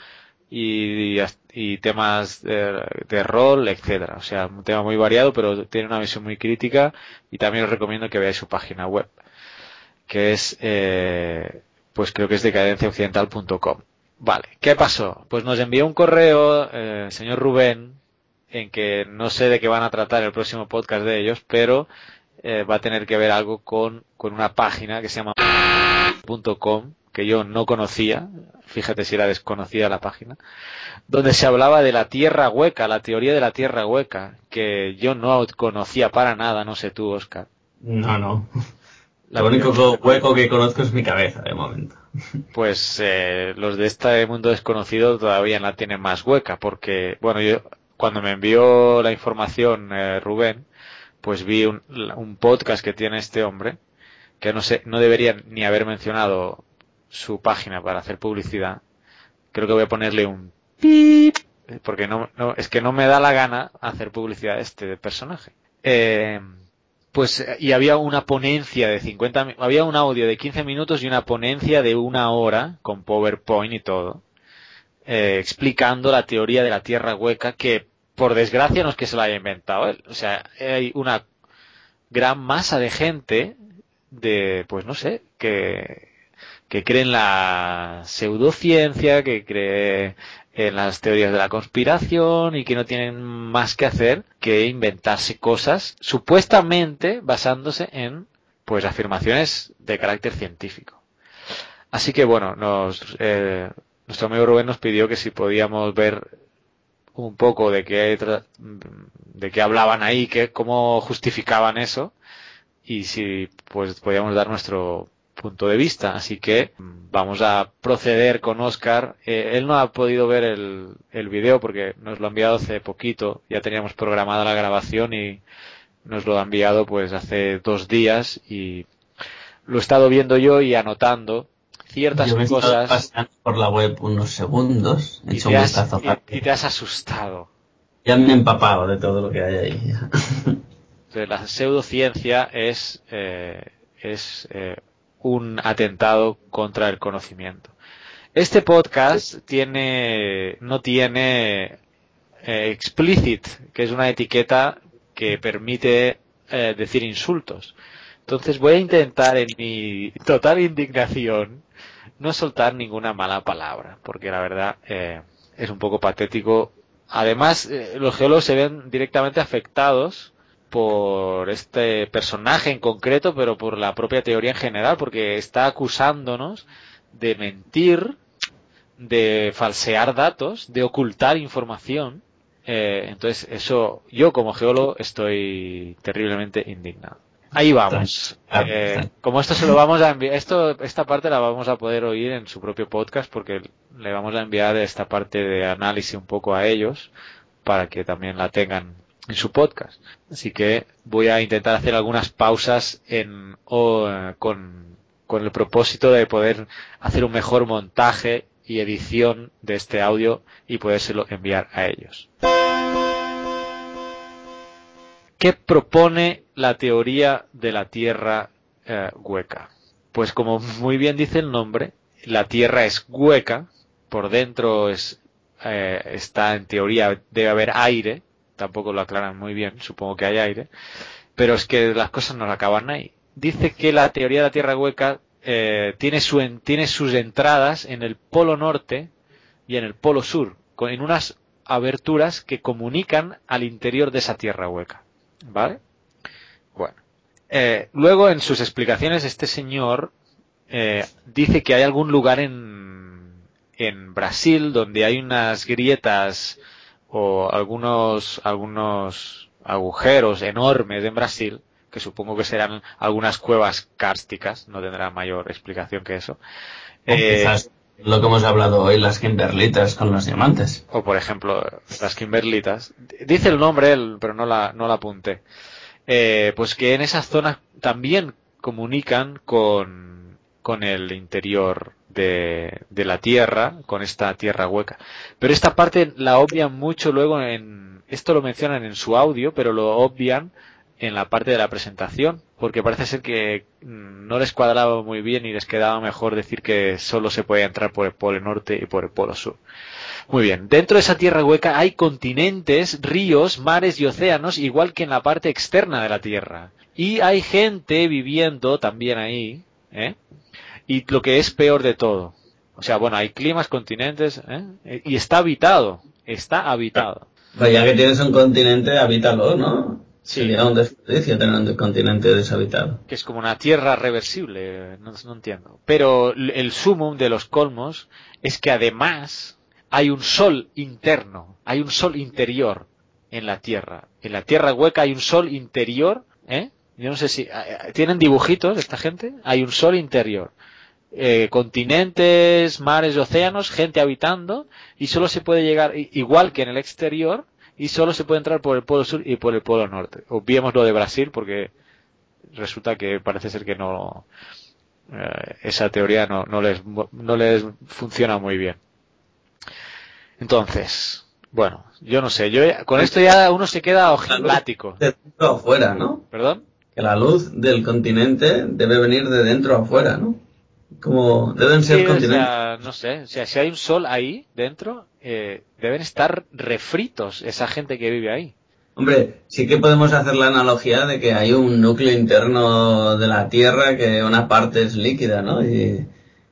y, y temas de, de rol, etcétera. O sea, un tema muy variado, pero tiene una visión muy crítica y también os recomiendo que veáis su página web, que es, eh, pues creo que es decadenciaoccidental.com. Vale, ¿qué pasó? Pues nos envió un correo, eh, el señor Rubén, en que no sé de qué van a tratar el próximo podcast de ellos, pero eh, va a tener que ver algo con, con una página que se llama .com que yo no conocía, fíjate si era desconocida la página, donde se hablaba de la tierra hueca, la teoría de la tierra hueca, que yo no conocía para nada, no sé tú, Oscar. No, no. La Lo único co- hueco que conozco es mi cabeza, de momento. Pues eh, los de este mundo desconocido todavía la tienen más hueca, porque, bueno, yo cuando me envió la información eh, Rubén, pues vi un, un podcast que tiene este hombre, que no sé, no debería ni haber mencionado su página para hacer publicidad. Creo que voy a ponerle un pip, porque no, no, es que no me da la gana hacer publicidad de este personaje. Eh, pues, y había una ponencia de 50, mi- había un audio de 15 minutos y una ponencia de una hora con PowerPoint y todo, eh, explicando la teoría de la tierra hueca que, por desgracia, no es que se la haya inventado él. O sea, hay una gran masa de gente de, pues no sé, que, que cree en la pseudociencia, que cree en las teorías de la conspiración y que no tienen más que hacer que inventarse cosas supuestamente basándose en pues afirmaciones de carácter científico. Así que bueno, nos, eh, nuestro amigo Rubén nos pidió que si podíamos ver un poco de qué de qué hablaban ahí, que cómo justificaban eso y si pues podíamos dar nuestro punto de vista. Así que vamos a proceder con Oscar. Eh, él no ha podido ver el, el video porque nos lo ha enviado hace poquito. Ya teníamos programada la grabación y nos lo ha enviado pues hace dos días y lo he estado viendo yo y anotando ciertas Yo me cosas paseando por la web unos segundos, he y hecho te, has, y- y te has asustado. Ya me he empapado de todo lo que hay ahí. [laughs] Entonces, la pseudociencia es, eh, es eh, un atentado contra el conocimiento. Este podcast tiene, no tiene eh, explicit, que es una etiqueta que permite eh, decir insultos. Entonces voy a intentar en mi total indignación no soltar ninguna mala palabra, porque la verdad eh, es un poco patético. Además, eh, los geólogos se ven directamente afectados por este personaje en concreto, pero por la propia teoría en general, porque está acusándonos de mentir, de falsear datos, de ocultar información. Eh, entonces, eso, yo como geólogo estoy terriblemente indignado. Ahí vamos. Eh, como esto se lo vamos a enviar, esto, esta parte la vamos a poder oír en su propio podcast porque le vamos a enviar esta parte de análisis un poco a ellos para que también la tengan en su podcast. Así que voy a intentar hacer algunas pausas en, o, con, con el propósito de poder hacer un mejor montaje y edición de este audio y podérselo enviar a ellos. ¿Qué propone la teoría de la Tierra eh, hueca? Pues como muy bien dice el nombre, la Tierra es hueca, por dentro es, eh, está en teoría, debe haber aire, tampoco lo aclaran muy bien, supongo que hay aire, pero es que las cosas no acaban ahí. Dice que la teoría de la Tierra hueca eh, tiene, su en- tiene sus entradas en el polo norte y en el polo sur, con, en unas aberturas que comunican al interior de esa Tierra hueca. ¿Vale? Bueno. Eh, luego, en sus explicaciones, este señor eh, dice que hay algún lugar en, en Brasil donde hay unas grietas o algunos, algunos agujeros enormes en Brasil, que supongo que serán algunas cuevas kársticas, no tendrá mayor explicación que eso. O Eh, quizás lo que hemos hablado hoy, las Kimberlitas con los diamantes. o por ejemplo las Kimberlitas. Dice el nombre él, pero no la, no la apunté. Eh, pues que en esas zonas también comunican con, con el interior de, la Tierra, con esta Tierra hueca. Pero esta parte la obvian mucho luego en, esto lo mencionan en su audio, pero lo obvian en la parte de la presentación, porque parece ser que mm, no les cuadraba muy bien y les quedaba mejor decir que solo se podía entrar por el polo norte y por el polo sur. Muy bien, dentro de esa tierra hueca hay continentes, ríos, mares y océanos, igual que en la parte externa de la Tierra. Y hay gente viviendo también ahí, ¿eh? Y lo que es peor de todo. O sea, bueno, hay climas, continentes, ¿eh? Y está habitado, está habitado. Pues ya que tienes un continente, habítalo, ¿no? Sí. Sería un desperdicio tener un continente deshabitado. que es como una tierra reversible, no, no entiendo. Pero el sumum de los colmos es que además hay un sol interno, hay un sol interior en la tierra. En la tierra hueca hay un sol interior, ¿eh? Yo no sé si tienen dibujitos esta gente, hay un sol interior. Eh, continentes, mares, océanos, gente habitando y solo se puede llegar igual que en el exterior y solo se puede entrar por el polo sur y por el polo norte. Obviemos lo de Brasil porque resulta que parece ser que no eh, esa teoría no, no les no les funciona muy bien entonces bueno yo no sé yo con esto ya uno se queda ojiplático De dentro afuera, ¿no? perdón Que la luz del continente debe venir de dentro afuera, ¿no? Como deben ser Sí, o continentes. sea, no sé o sea si hay un sol ahí dentro eh, deben estar refritos esa gente que vive ahí Hombre, sí que podemos hacer la analogía de que hay un núcleo interno de la Tierra que una parte es líquida, ¿no? Y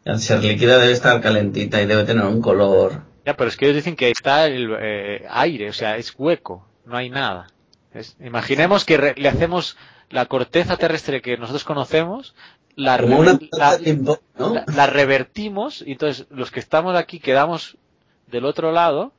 al ser líquida debe estar calentita y debe tener un color. ya pero es que ellos dicen que está el eh, aire o sea es hueco no hay nada Es- imaginemos que re- le hacemos la corteza terrestre que nosotros conocemos la, Como una la- revertimos y entonces los que estamos aquí quedamos del otro lado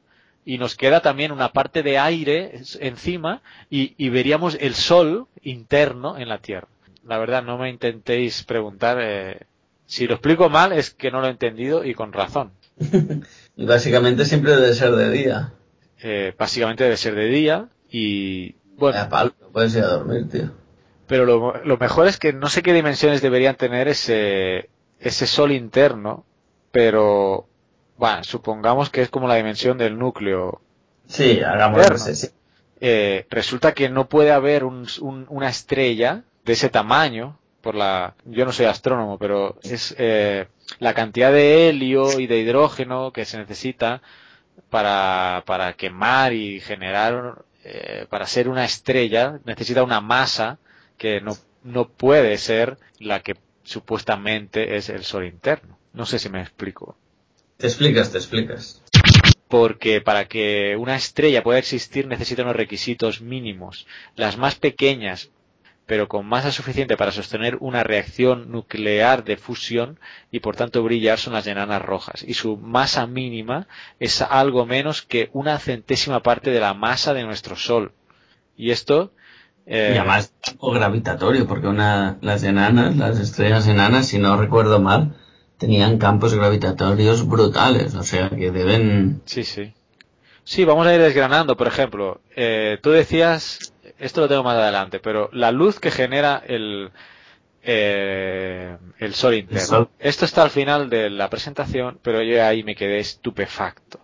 y nos queda también una parte de aire encima y, y veríamos el sol interno en la Tierra. La verdad, no me intentéis preguntar, eh, Si lo explico mal es que no lo he entendido y con razón. [laughs] y básicamente siempre debe ser de día. Eh, básicamente debe ser de día y bueno. Palo, no puedes ir a dormir, tío. Pero lo, lo, mejor es que no sé qué dimensiones deberían tener ese, ese sol interno, pero bueno, supongamos que es como la dimensión del núcleo. Sí, hagamos sí. Eh, resulta que no puede haber un, un, una estrella de ese tamaño, por la, yo no soy astrónomo, pero es eh, la cantidad de helio y de hidrógeno que se necesita para, para quemar y generar, eh, para ser una estrella, necesita una masa que no, no puede ser la que supuestamente es el Sol interno. No sé si me explico. Te explicas, te explicas. Porque para que una estrella pueda existir necesita unos requisitos mínimos. Las más pequeñas, pero con masa suficiente para sostener una reacción nuclear de fusión y por tanto brillar son las enanas rojas. Y su masa mínima es algo menos que una centésima parte de la masa de nuestro Sol. Y esto eh, y además o gravitatorio, porque una, las enanas, las estrellas enanas, si no recuerdo mal, tenían campos gravitatorios brutales, o sea que deben... Sí, sí. Sí, vamos a ir desgranando, por ejemplo, eh, tú decías, esto lo tengo más adelante, pero la luz que genera el, eh, el sol interno. El sol. Esto está al final de la presentación, pero yo ahí me quedé estupefacto.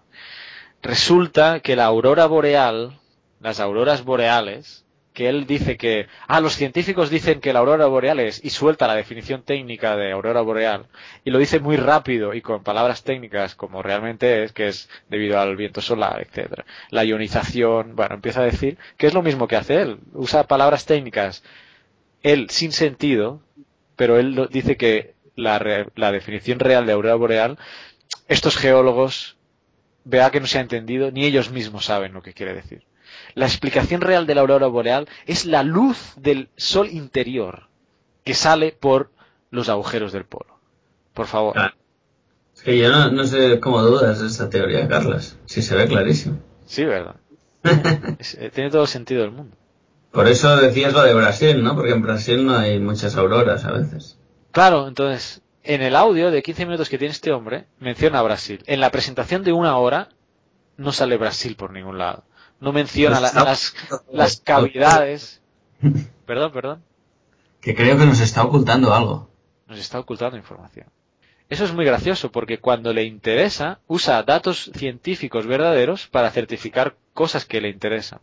Resulta que la aurora boreal, las auroras boreales, que él dice que, ah, los científicos dicen que la aurora boreal es, y suelta la definición técnica de aurora boreal, y lo dice muy rápido y con palabras técnicas como realmente es, que es debido al viento solar, etcétera. La ionización, bueno, empieza a decir que es lo mismo que hace él, usa palabras técnicas, él sin sentido, pero él dice que la, la definición real de aurora boreal, estos geólogos, vea que no se ha entendido, ni ellos mismos saben lo que quiere decir. La explicación real de la aurora boreal es la luz del sol interior que sale por los agujeros del polo. Por favor. Ah, es que yo no, no, sé cómo dudas de esta teoría, Carlas. Si se ve clarísimo. Sí, verdad. [laughs] es, eh, tiene todo el sentido del mundo. Por eso decías lo de Brasil, ¿no? Porque en Brasil no hay muchas auroras a veces. Claro, entonces, en el audio de 15 minutos que tiene este hombre, menciona a Brasil. En la presentación de una hora, no sale Brasil por ningún lado no menciona la, las, las cavidades. Perdón, perdón. Que creo que nos está ocultando algo. Nos está ocultando información. Eso es muy gracioso porque cuando le interesa usa datos científicos verdaderos para certificar cosas que le interesan.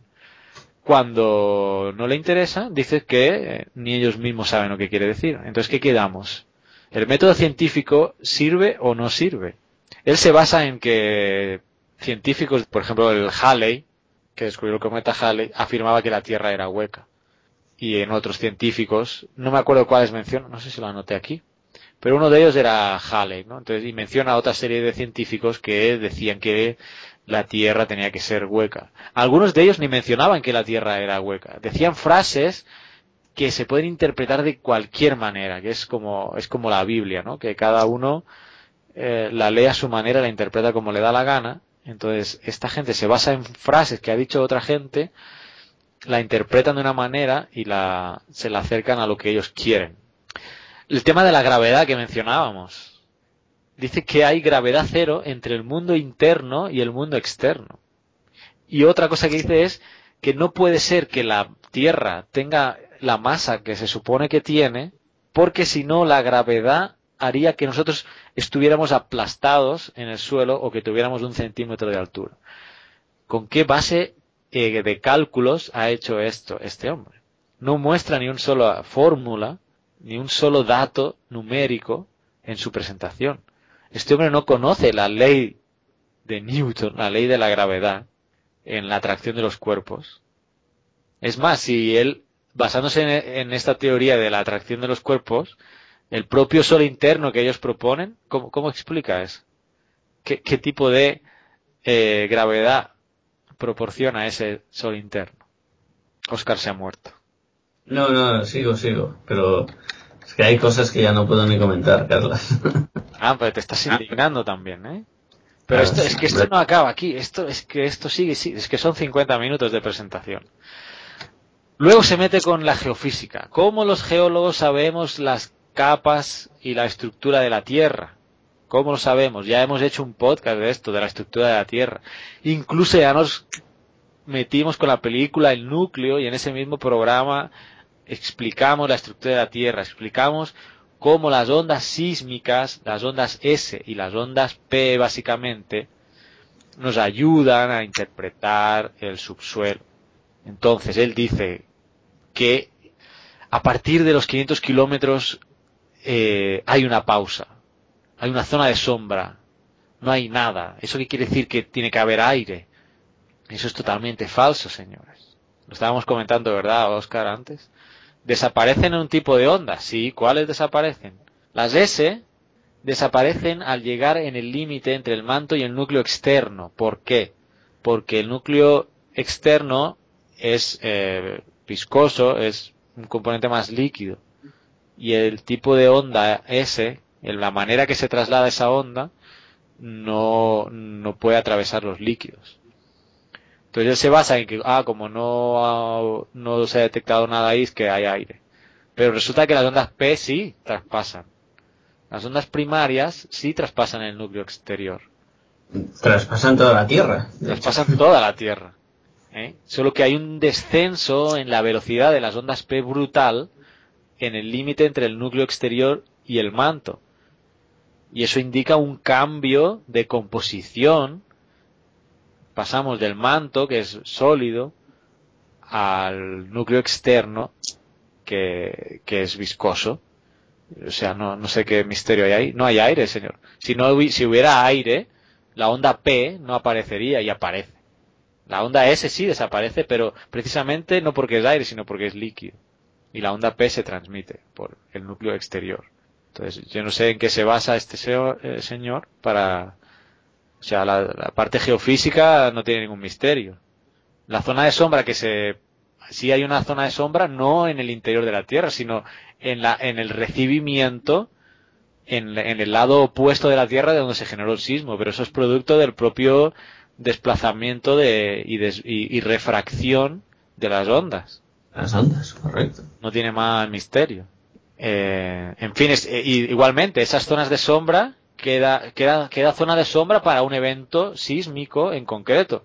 Cuando no le interesa, dice que eh, ni ellos mismos saben lo que quiere decir. Entonces, ¿qué quedamos? ¿El método científico sirve o no sirve? Él se basa en que científicos, por ejemplo, el Halley, que descubrió el cometa Halley, afirmaba que la Tierra era hueca. Y en otros científicos, no me acuerdo cuáles menciono, no sé si lo anoté aquí, pero uno de ellos era Halley, ¿no? Entonces, y menciona a otra serie de científicos que decían que la Tierra tenía que ser hueca. Algunos de ellos ni mencionaban que la Tierra era hueca. Decían frases que se pueden interpretar de cualquier manera, que es como, es como la Biblia, ¿no? Que cada uno eh, la lee a su manera, la interpreta como le da la gana, entonces, esta gente se basa en frases que ha dicho otra gente, la interpretan de una manera y la, se la acercan a lo que ellos quieren. El tema de la gravedad que mencionábamos. Dice que hay gravedad cero entre el mundo interno y el mundo externo. Y otra cosa que dice es que no puede ser que la Tierra tenga la masa que se supone que tiene, porque si no la gravedad haría que nosotros estuviéramos aplastados en el suelo o que tuviéramos un centímetro de altura. ¿Con qué base eh, de cálculos ha hecho esto este hombre? No muestra ni una sola fórmula, ni un solo dato numérico en su presentación. Este hombre no conoce la ley de Newton, la ley de la gravedad, en la atracción de los cuerpos. Es más, si él, basándose en esta teoría de la atracción de los cuerpos, el propio sol interno que ellos proponen, ¿cómo, cómo explica eso? ¿Qué, qué tipo de eh, gravedad proporciona ese sol interno? Oscar se ha muerto. No, no, sigo, sigo, pero es que hay cosas que ya no puedo ni comentar, Carlas. [laughs] ah, pero te estás indignando también, ¿eh? Pero esto, es que esto no acaba aquí, esto es que esto sigue, sigue, es que son 50 minutos de presentación. Luego se mete con la geofísica. ¿Cómo los geólogos sabemos las capas y la estructura de la Tierra. ¿Cómo lo sabemos? Ya hemos hecho un podcast de esto, de la estructura de la Tierra. Incluso ya nos metimos con la película El Núcleo y en ese mismo programa explicamos la estructura de la Tierra, explicamos cómo las ondas sísmicas, las ondas S y las ondas P básicamente, nos ayudan a interpretar el subsuelo. Entonces, él dice que a partir de los 500 kilómetros eh, hay una pausa, hay una zona de sombra, no hay nada. ¿Eso qué quiere decir? Que tiene que haber aire. Eso es totalmente falso, señores. Lo estábamos comentando, ¿verdad, Oscar, antes? ¿Desaparecen en un tipo de onda? Sí, ¿cuáles desaparecen? Las S desaparecen al llegar en el límite entre el manto y el núcleo externo. ¿Por qué? Porque el núcleo externo es eh, viscoso, es un componente más líquido. Y el tipo de onda S, la manera que se traslada esa onda, no, no puede atravesar los líquidos. Entonces él se basa en que, ah, como no, no se ha detectado nada ahí, es que hay aire. Pero resulta que las ondas P sí traspasan. Las ondas primarias sí traspasan el núcleo exterior. Traspasan toda la Tierra. Traspasan toda la Tierra. ¿eh? Solo que hay un descenso en la velocidad de las ondas P brutal en el límite entre el núcleo exterior y el manto. Y eso indica un cambio de composición pasamos del manto, que es sólido, al núcleo externo, que, que es viscoso. O sea, no, no sé qué misterio hay ahí. No hay aire, señor. Si, no, si hubiera aire, la onda P no aparecería y aparece. La onda S sí desaparece, pero precisamente no porque es aire, sino porque es líquido. Y la onda P se transmite por el núcleo exterior. Entonces, yo no sé en qué se basa este eh, señor para, o sea, la, parte geofísica no tiene ningún misterio. La zona de sombra que se, sí hay una zona de sombra no en el interior de la Tierra, sino en la, en el recibimiento, en, el lado opuesto de la Tierra de donde se generó el sismo, pero eso es producto del propio desplazamiento de, y, refracción de las ondas. Las ondas, correcto. No tiene más misterio. Eh, en fin, eh, igualmente, esas zonas de sombra queda, queda, queda zona de sombra para un evento sísmico en concreto.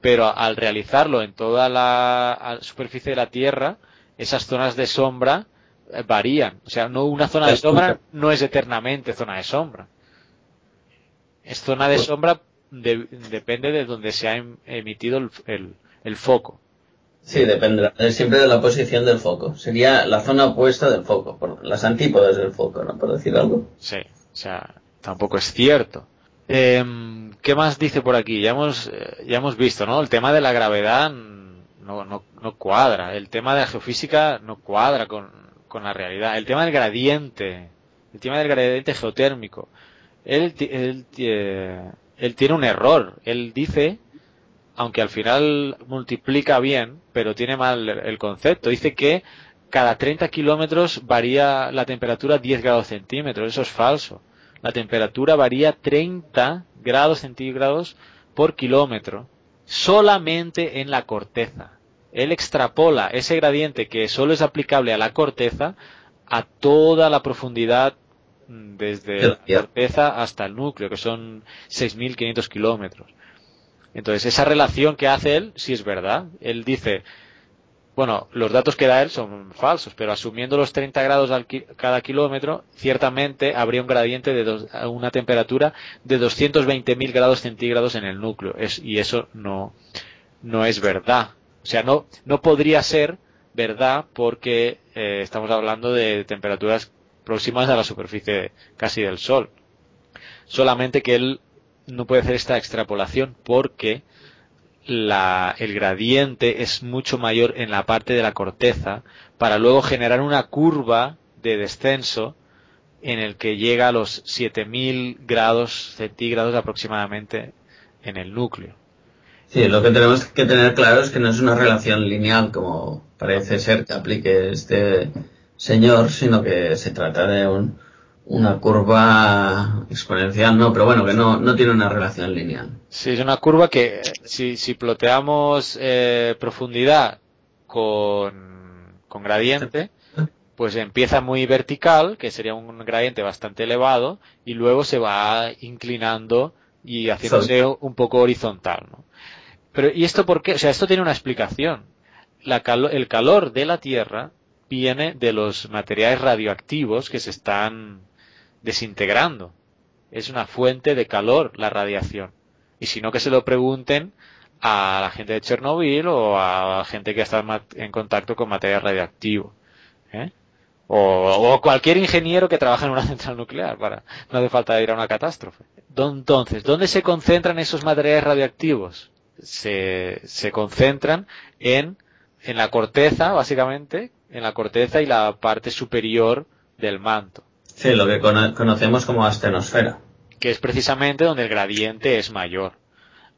Pero al realizarlo en toda la superficie de la Tierra, esas zonas de sombra eh, varían. O sea, no una zona de sombra no es eternamente zona de sombra. Es zona de sombra depende de donde se ha em, emitido el, el, foco. Sí, dependerá siempre de la posición del foco. Sería la zona opuesta del foco, por las antípodas del foco, ¿no? Por decir algo. Sí, o sea, tampoco es cierto. Em, ¿Qué más dice por aquí? Ya hemos, eh, ya hemos visto, ¿no? El tema de la gravedad no, no, no cuadra. El tema de la geofísica no cuadra con, con, la realidad. El tema del gradiente. El tema del gradiente geotérmico. Él, él, eh, él tiene un error. Él dice, aunque al final multiplica bien, pero tiene mal el concepto. Dice que cada 30 kilómetros varía la temperatura 10 grados centímetros. Eso es falso la temperatura varía 30 grados centígrados por kilómetro solamente en la corteza. Él extrapola ese gradiente que solo es aplicable a la corteza a toda la profundidad mm, desde la corteza hasta el núcleo, que son 6.500 kilómetros. Entonces, esa relación que hace él, sí es verdad. Él dice, bueno, los datos que da él son falsos, pero asumiendo los 30 grados al cada kilómetro, ciertamente habría un gradiente de una temperatura de 220.000 grados centígrados en el núcleo. y eso no, no es verdad. O sea, no, no podría ser verdad porque eh, estamos hablando de temperaturas próximas a la superficie casi del Sol. Solamente que él no puede hacer esta extrapolación porque la, el gradiente es mucho mayor en la parte de la corteza para luego generar una curva de descenso en el que llega a los 7000 grados centígrados aproximadamente en el núcleo. Sí, lo que tenemos que tener claro es que no es una relación lineal como parece ser que aplique este señor, sino que se trata de un, una curva exponencial, no, pero bueno, que no, no tiene una relación lineal. Sí, es una curva que si, si ploteamos eh, profundidad con, con gradiente, pues empieza muy vertical, que sería un gradiente bastante elevado, y luego se va inclinando y haciéndose un poco horizontal, ¿no? Pero, ¿y esto por qué? O sea, esto tiene una explicación. La calo- el calor de la Tierra viene de los materiales radioactivos que se están desintegrando. Es una fuente de calor la radiación. Y si no, que se lo pregunten a la gente de Chernobyl o a la gente que está en contacto con material radioactivo. ¿eh? O, cualquier ingeniero que trabaja en una [laughs] central nuclear, para, no hace falta ir a una catástrofe. Entonces, ¿dónde se concentran esos materiales radioactivos? Se, se concentran en, en la corteza, básicamente, en la corteza y la parte superior del manto, Sí, lo que cono- conocemos como astenosfera. que es precisamente donde el gradiente es mayor.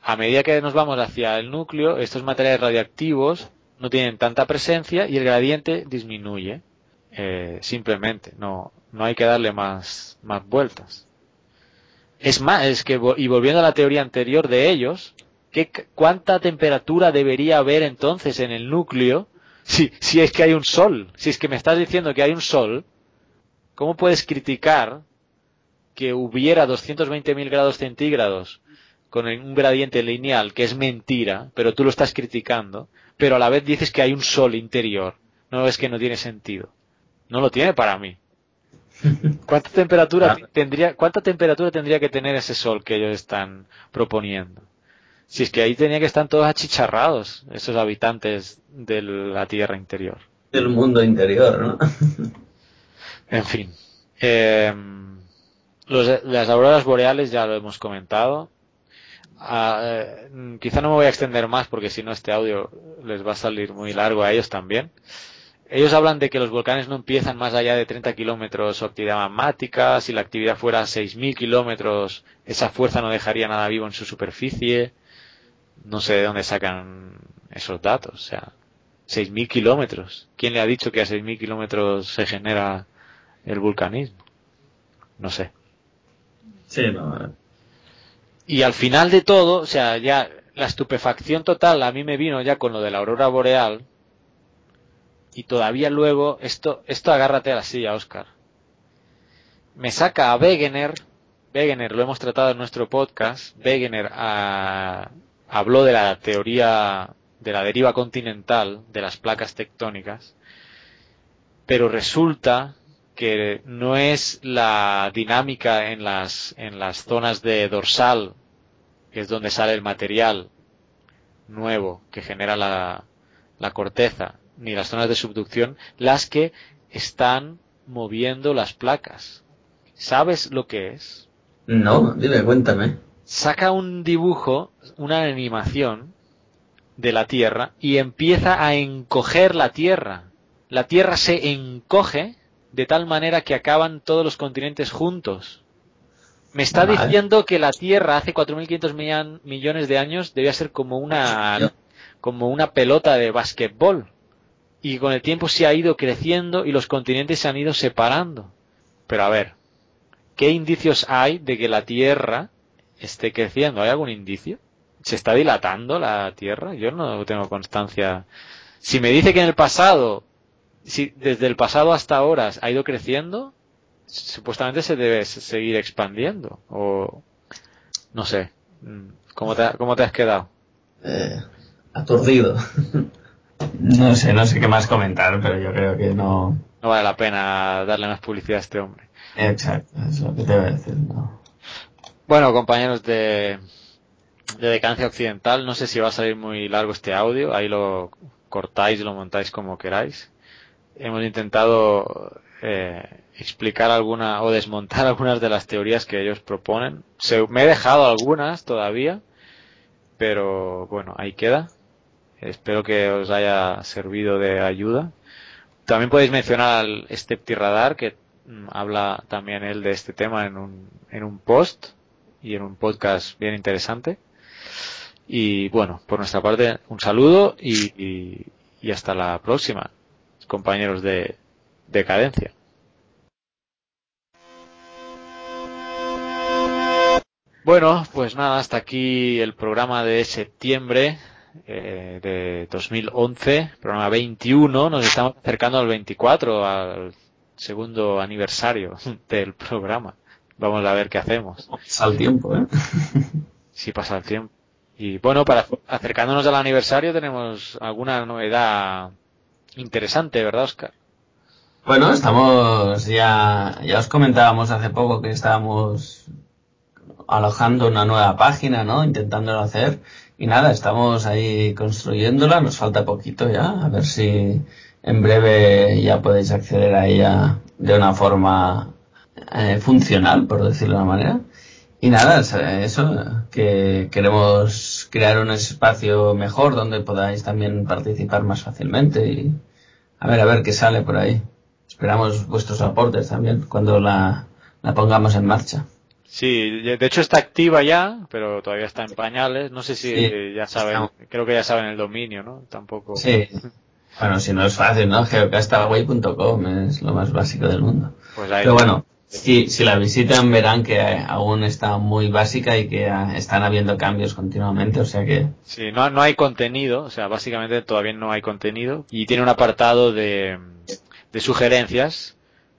A medida que nos vamos hacia el núcleo, estos materiales radioactivos no tienen tanta presencia y el gradiente disminuye. Eh, simplemente, no, no hay que darle más, más vueltas. Es más, es que, y volviendo a la teoría anterior de ellos, ¿qué, ¿cuánta temperatura debería haber entonces en el núcleo si, si es que hay un sol? Si es que me estás diciendo que hay un sol, ¿cómo puedes criticar que hubiera 220.000 grados centígrados con un gradiente lineal que es mentira, pero tú lo estás criticando, pero a la vez dices que hay un sol interior? No es que no tiene sentido. No lo tiene para mí. ¿Cuánta temperatura [laughs] tendría, cuánta temperatura tendría que tener ese sol que ellos están proponiendo? Si es que ahí tenía que estar todos achicharrados, esos habitantes de la Tierra interior. Del mundo interior, ¿no? [laughs] En fin. Eh, los- las auroras boreales ya lo hemos comentado. Ah, eh, quizá no me voy a extender más porque si no este audio les va a salir muy largo a ellos también. Ellos hablan de que los volcanes no empiezan más allá de 30 kilómetros su actividad magmática. Si la actividad fuera 6.000 kilómetros, esa fuerza no dejaría nada vivo en su superficie. No sé de dónde sacan esos datos. O sea, 6.000 kilómetros. ¿Quién le ha dicho que a 6.000 kilómetros se genera el vulcanismo? No sé. Sí, no. Y al final de todo, o sea, ya la estupefacción total a mí me vino ya con lo de la aurora boreal. Y todavía luego, esto, esto agárrate a la silla, Oscar. Me saca a Wegener. Wegener lo hemos tratado en nuestro podcast. Wegener habló de la teoría de la deriva continental de las placas tectónicas. Pero resulta que no es la dinámica en las, en las zonas de dorsal, que es donde sale el material nuevo que genera la, la corteza, ni las zonas de subducción, las que están moviendo las placas. ¿Sabes lo que es? No, dime, cuéntame. Saca un dibujo, una animación de la Tierra y empieza a encoger la Tierra. La Tierra se encoge de tal manera que acaban todos los continentes juntos. Me está diciendo que la Tierra hace 4.500 millan- millones de años debía ser como una, como una pelota de basquetbol. Y con el tiempo se ha ido creciendo y los continentes se han ido separando. Pero a ver, ¿qué indicios hay de que la Tierra esté creciendo? ¿Hay algún indicio? ¿Se está dilatando la Tierra? Yo no tengo constancia. Si me dice que en el pasado, si desde el pasado hasta ahora ha ido creciendo, supuestamente se debe seguir expandiendo. O no sé. Mm, ¿Cómo te, ha- cómo te has quedado? Eh, aturdido. no sé, no sé qué más comentar, pero yo creo que no. No vale la pena darle más publicidad a este hombre. Exacto, es lo que te voy a decir, no. Bueno, compañeros de, de Decadencia Occidental, no sé si va a salir muy largo este audio, ahí lo cortáis y lo montáis como queráis. Hemos intentado eh, explicar alguna o desmontar [laughs] algunas de las teorías que ellos proponen. Se- me he dejado algunas todavía, pero bueno, ahí queda. Espero que os haya servido de ayuda. También podéis mencionar al Stepti-Radar, que mm, habla también él de este tema en un, en un post y en un podcast bien interesante. Y bueno, por nuestra parte, un saludo y, y- y hasta la próxima, compañeros de Decadencia. Bueno, pues nada, hasta aquí el programa de septiembre eh, de 2011, programa 21, nos estamos acercando al 24, al segundo aniversario [laughs] del programa. Vamos a ver qué hacemos. Pasa el tiempo, ¿eh? [laughs] Si pasa el tiempo. Y bueno, para acercándonos al aniversario tenemos alguna novedad interesante, ¿verdad, Oscar? Bueno, estamos ya, ya os comentábamos hace poco que estábamos alojando una nueva página, ¿no? Intentándolo hacer. Y nada, estamos ahí construyéndola, nos falta poquito ya, a ver si en breve ya podéis acceder a ella de una forma eh, funcional, por decirlo de una manera. Y nada, eso, que queremos crear un espacio mejor donde podáis también participar más fácilmente y a ver, a ver qué sale por ahí. Esperamos vuestros aportes también cuando la, la pongamos en marcha. Sí, de hecho está activa ya, pero todavía está en pañales. No sé si Sí. ya saben, creo que ya saben el dominio, ¿no? Tampoco. Sí. Bueno, si no es fácil, ¿no? geocastaway.com es lo más básico del mundo. Pues ahí Pero bueno, si, si la visitan verán que aún está muy básica y que eh, están habiendo cambios continuamente, o sea que Sí, no, no hay contenido, o sea, básicamente todavía no hay contenido. Y tiene un apartado de, de sugerencias,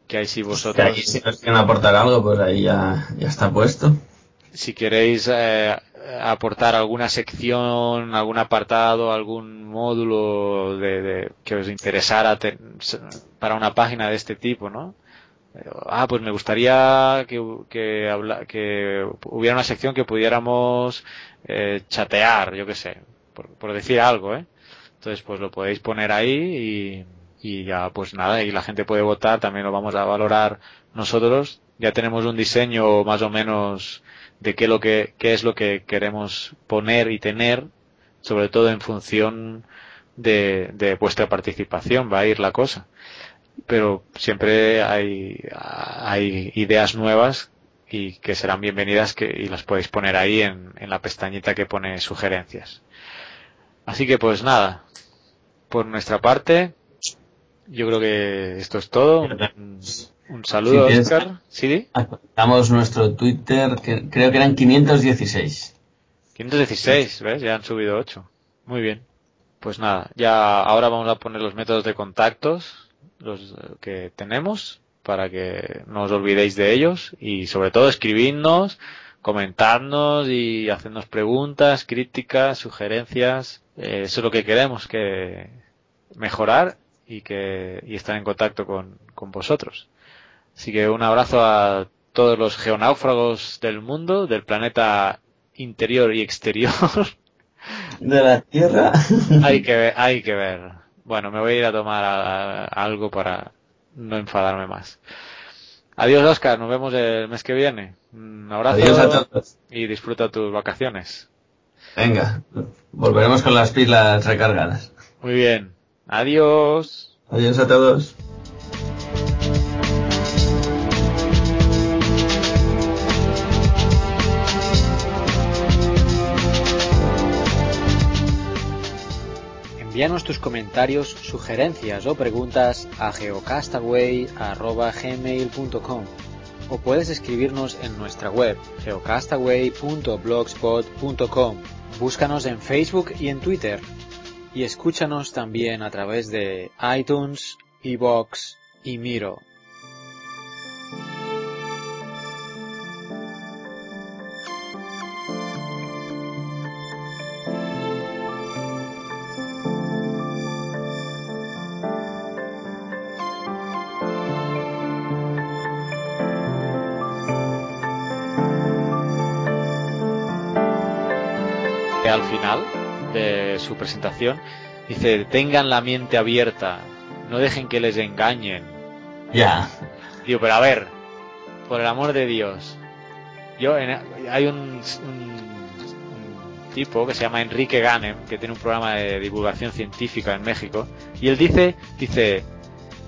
que ahí si que vosotros, ahí si nos quieren aportar algo, pues ahí ya, ya está puesto. si queréis eh, aportar alguna sección, algún apartado, algún módulo de, de- que os interesara te- para una página de este tipo, ¿no? Ah, pues me gustaría que, hubiera una sección que pudiéramos eh, chatear, yo qué sé, por, decir algo, ¿eh? Entonces, pues lo podéis poner ahí y, y ya, pues nada, y la gente puede votar, también lo vamos a valorar nosotros. Ya tenemos un diseño más o menos de qué, lo que, es lo que queremos poner y tener, sobre todo en función de, de vuestra participación, va a ir la cosa. Pero siempre hay, hay ideas nuevas y que serán bienvenidas que, y las podéis poner ahí en, en la pestañita que pone sugerencias. Así que pues nada, por nuestra parte, yo creo que esto es todo. Un, un saludo, Oscar. ¿Sí? Damos nuestro Twitter, que creo que eran 516. 516, ¿ves? Ya han subido 8. Muy bien. Pues nada, ya ahora vamos a poner los métodos de contactos, los eh, que tenemos, para que no os olvidéis de ellos y sobre todo escribirnos, comentarnos y hacernos preguntas, críticas, sugerencias. Eh, eso es lo que queremos, que mejorar y que y estar en contacto con, con vosotros. Así que un abrazo a todos los geonáufragos del mundo, del planeta interior y exterior. De la Tierra. [laughs] hay que ver, hay que ver. Bueno, me voy a ir a tomar a- a- algo para no enfadarme más. Adiós, Oscar. Nos vemos el mes que viene. Un abrazo Adiós a todos. y disfruta tus vacaciones. Venga, volveremos con las pilas recargadas. Muy bien. Adiós. Adiós a todos. Envíanos tus comentarios, sugerencias o preguntas a geocastaway.gmail.com o puedes escribirnos en nuestra web geocastaway.blogspot.com. Búscanos en Facebook y en Twitter y escúchanos también a través de iTunes, iBox y Miro. Presentación dice tengan la mente abierta, no dejen que les engañen. Ya. Digo, pero a ver, por el amor de Dios, yo en- hay un, un- un tipo que se llama Enrique Ganem que tiene un programa de divulgación científica en México y él dice, dice,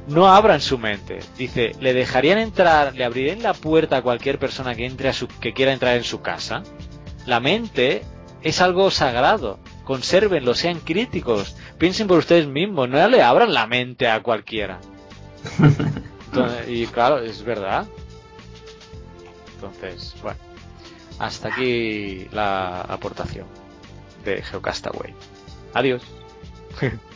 no abran su mente, dice, le dejarían entrar, le abrirían la puerta a cualquier persona que entre a su, que quiera entrar en su casa. La mente es algo sagrado. Consérvenlo, sean críticos. Piensen por ustedes mismos, no le abran la mente a cualquiera. Y claro, es verdad. Entonces, bueno, hasta aquí la aportación de Geocastaway. Adiós. [laughs]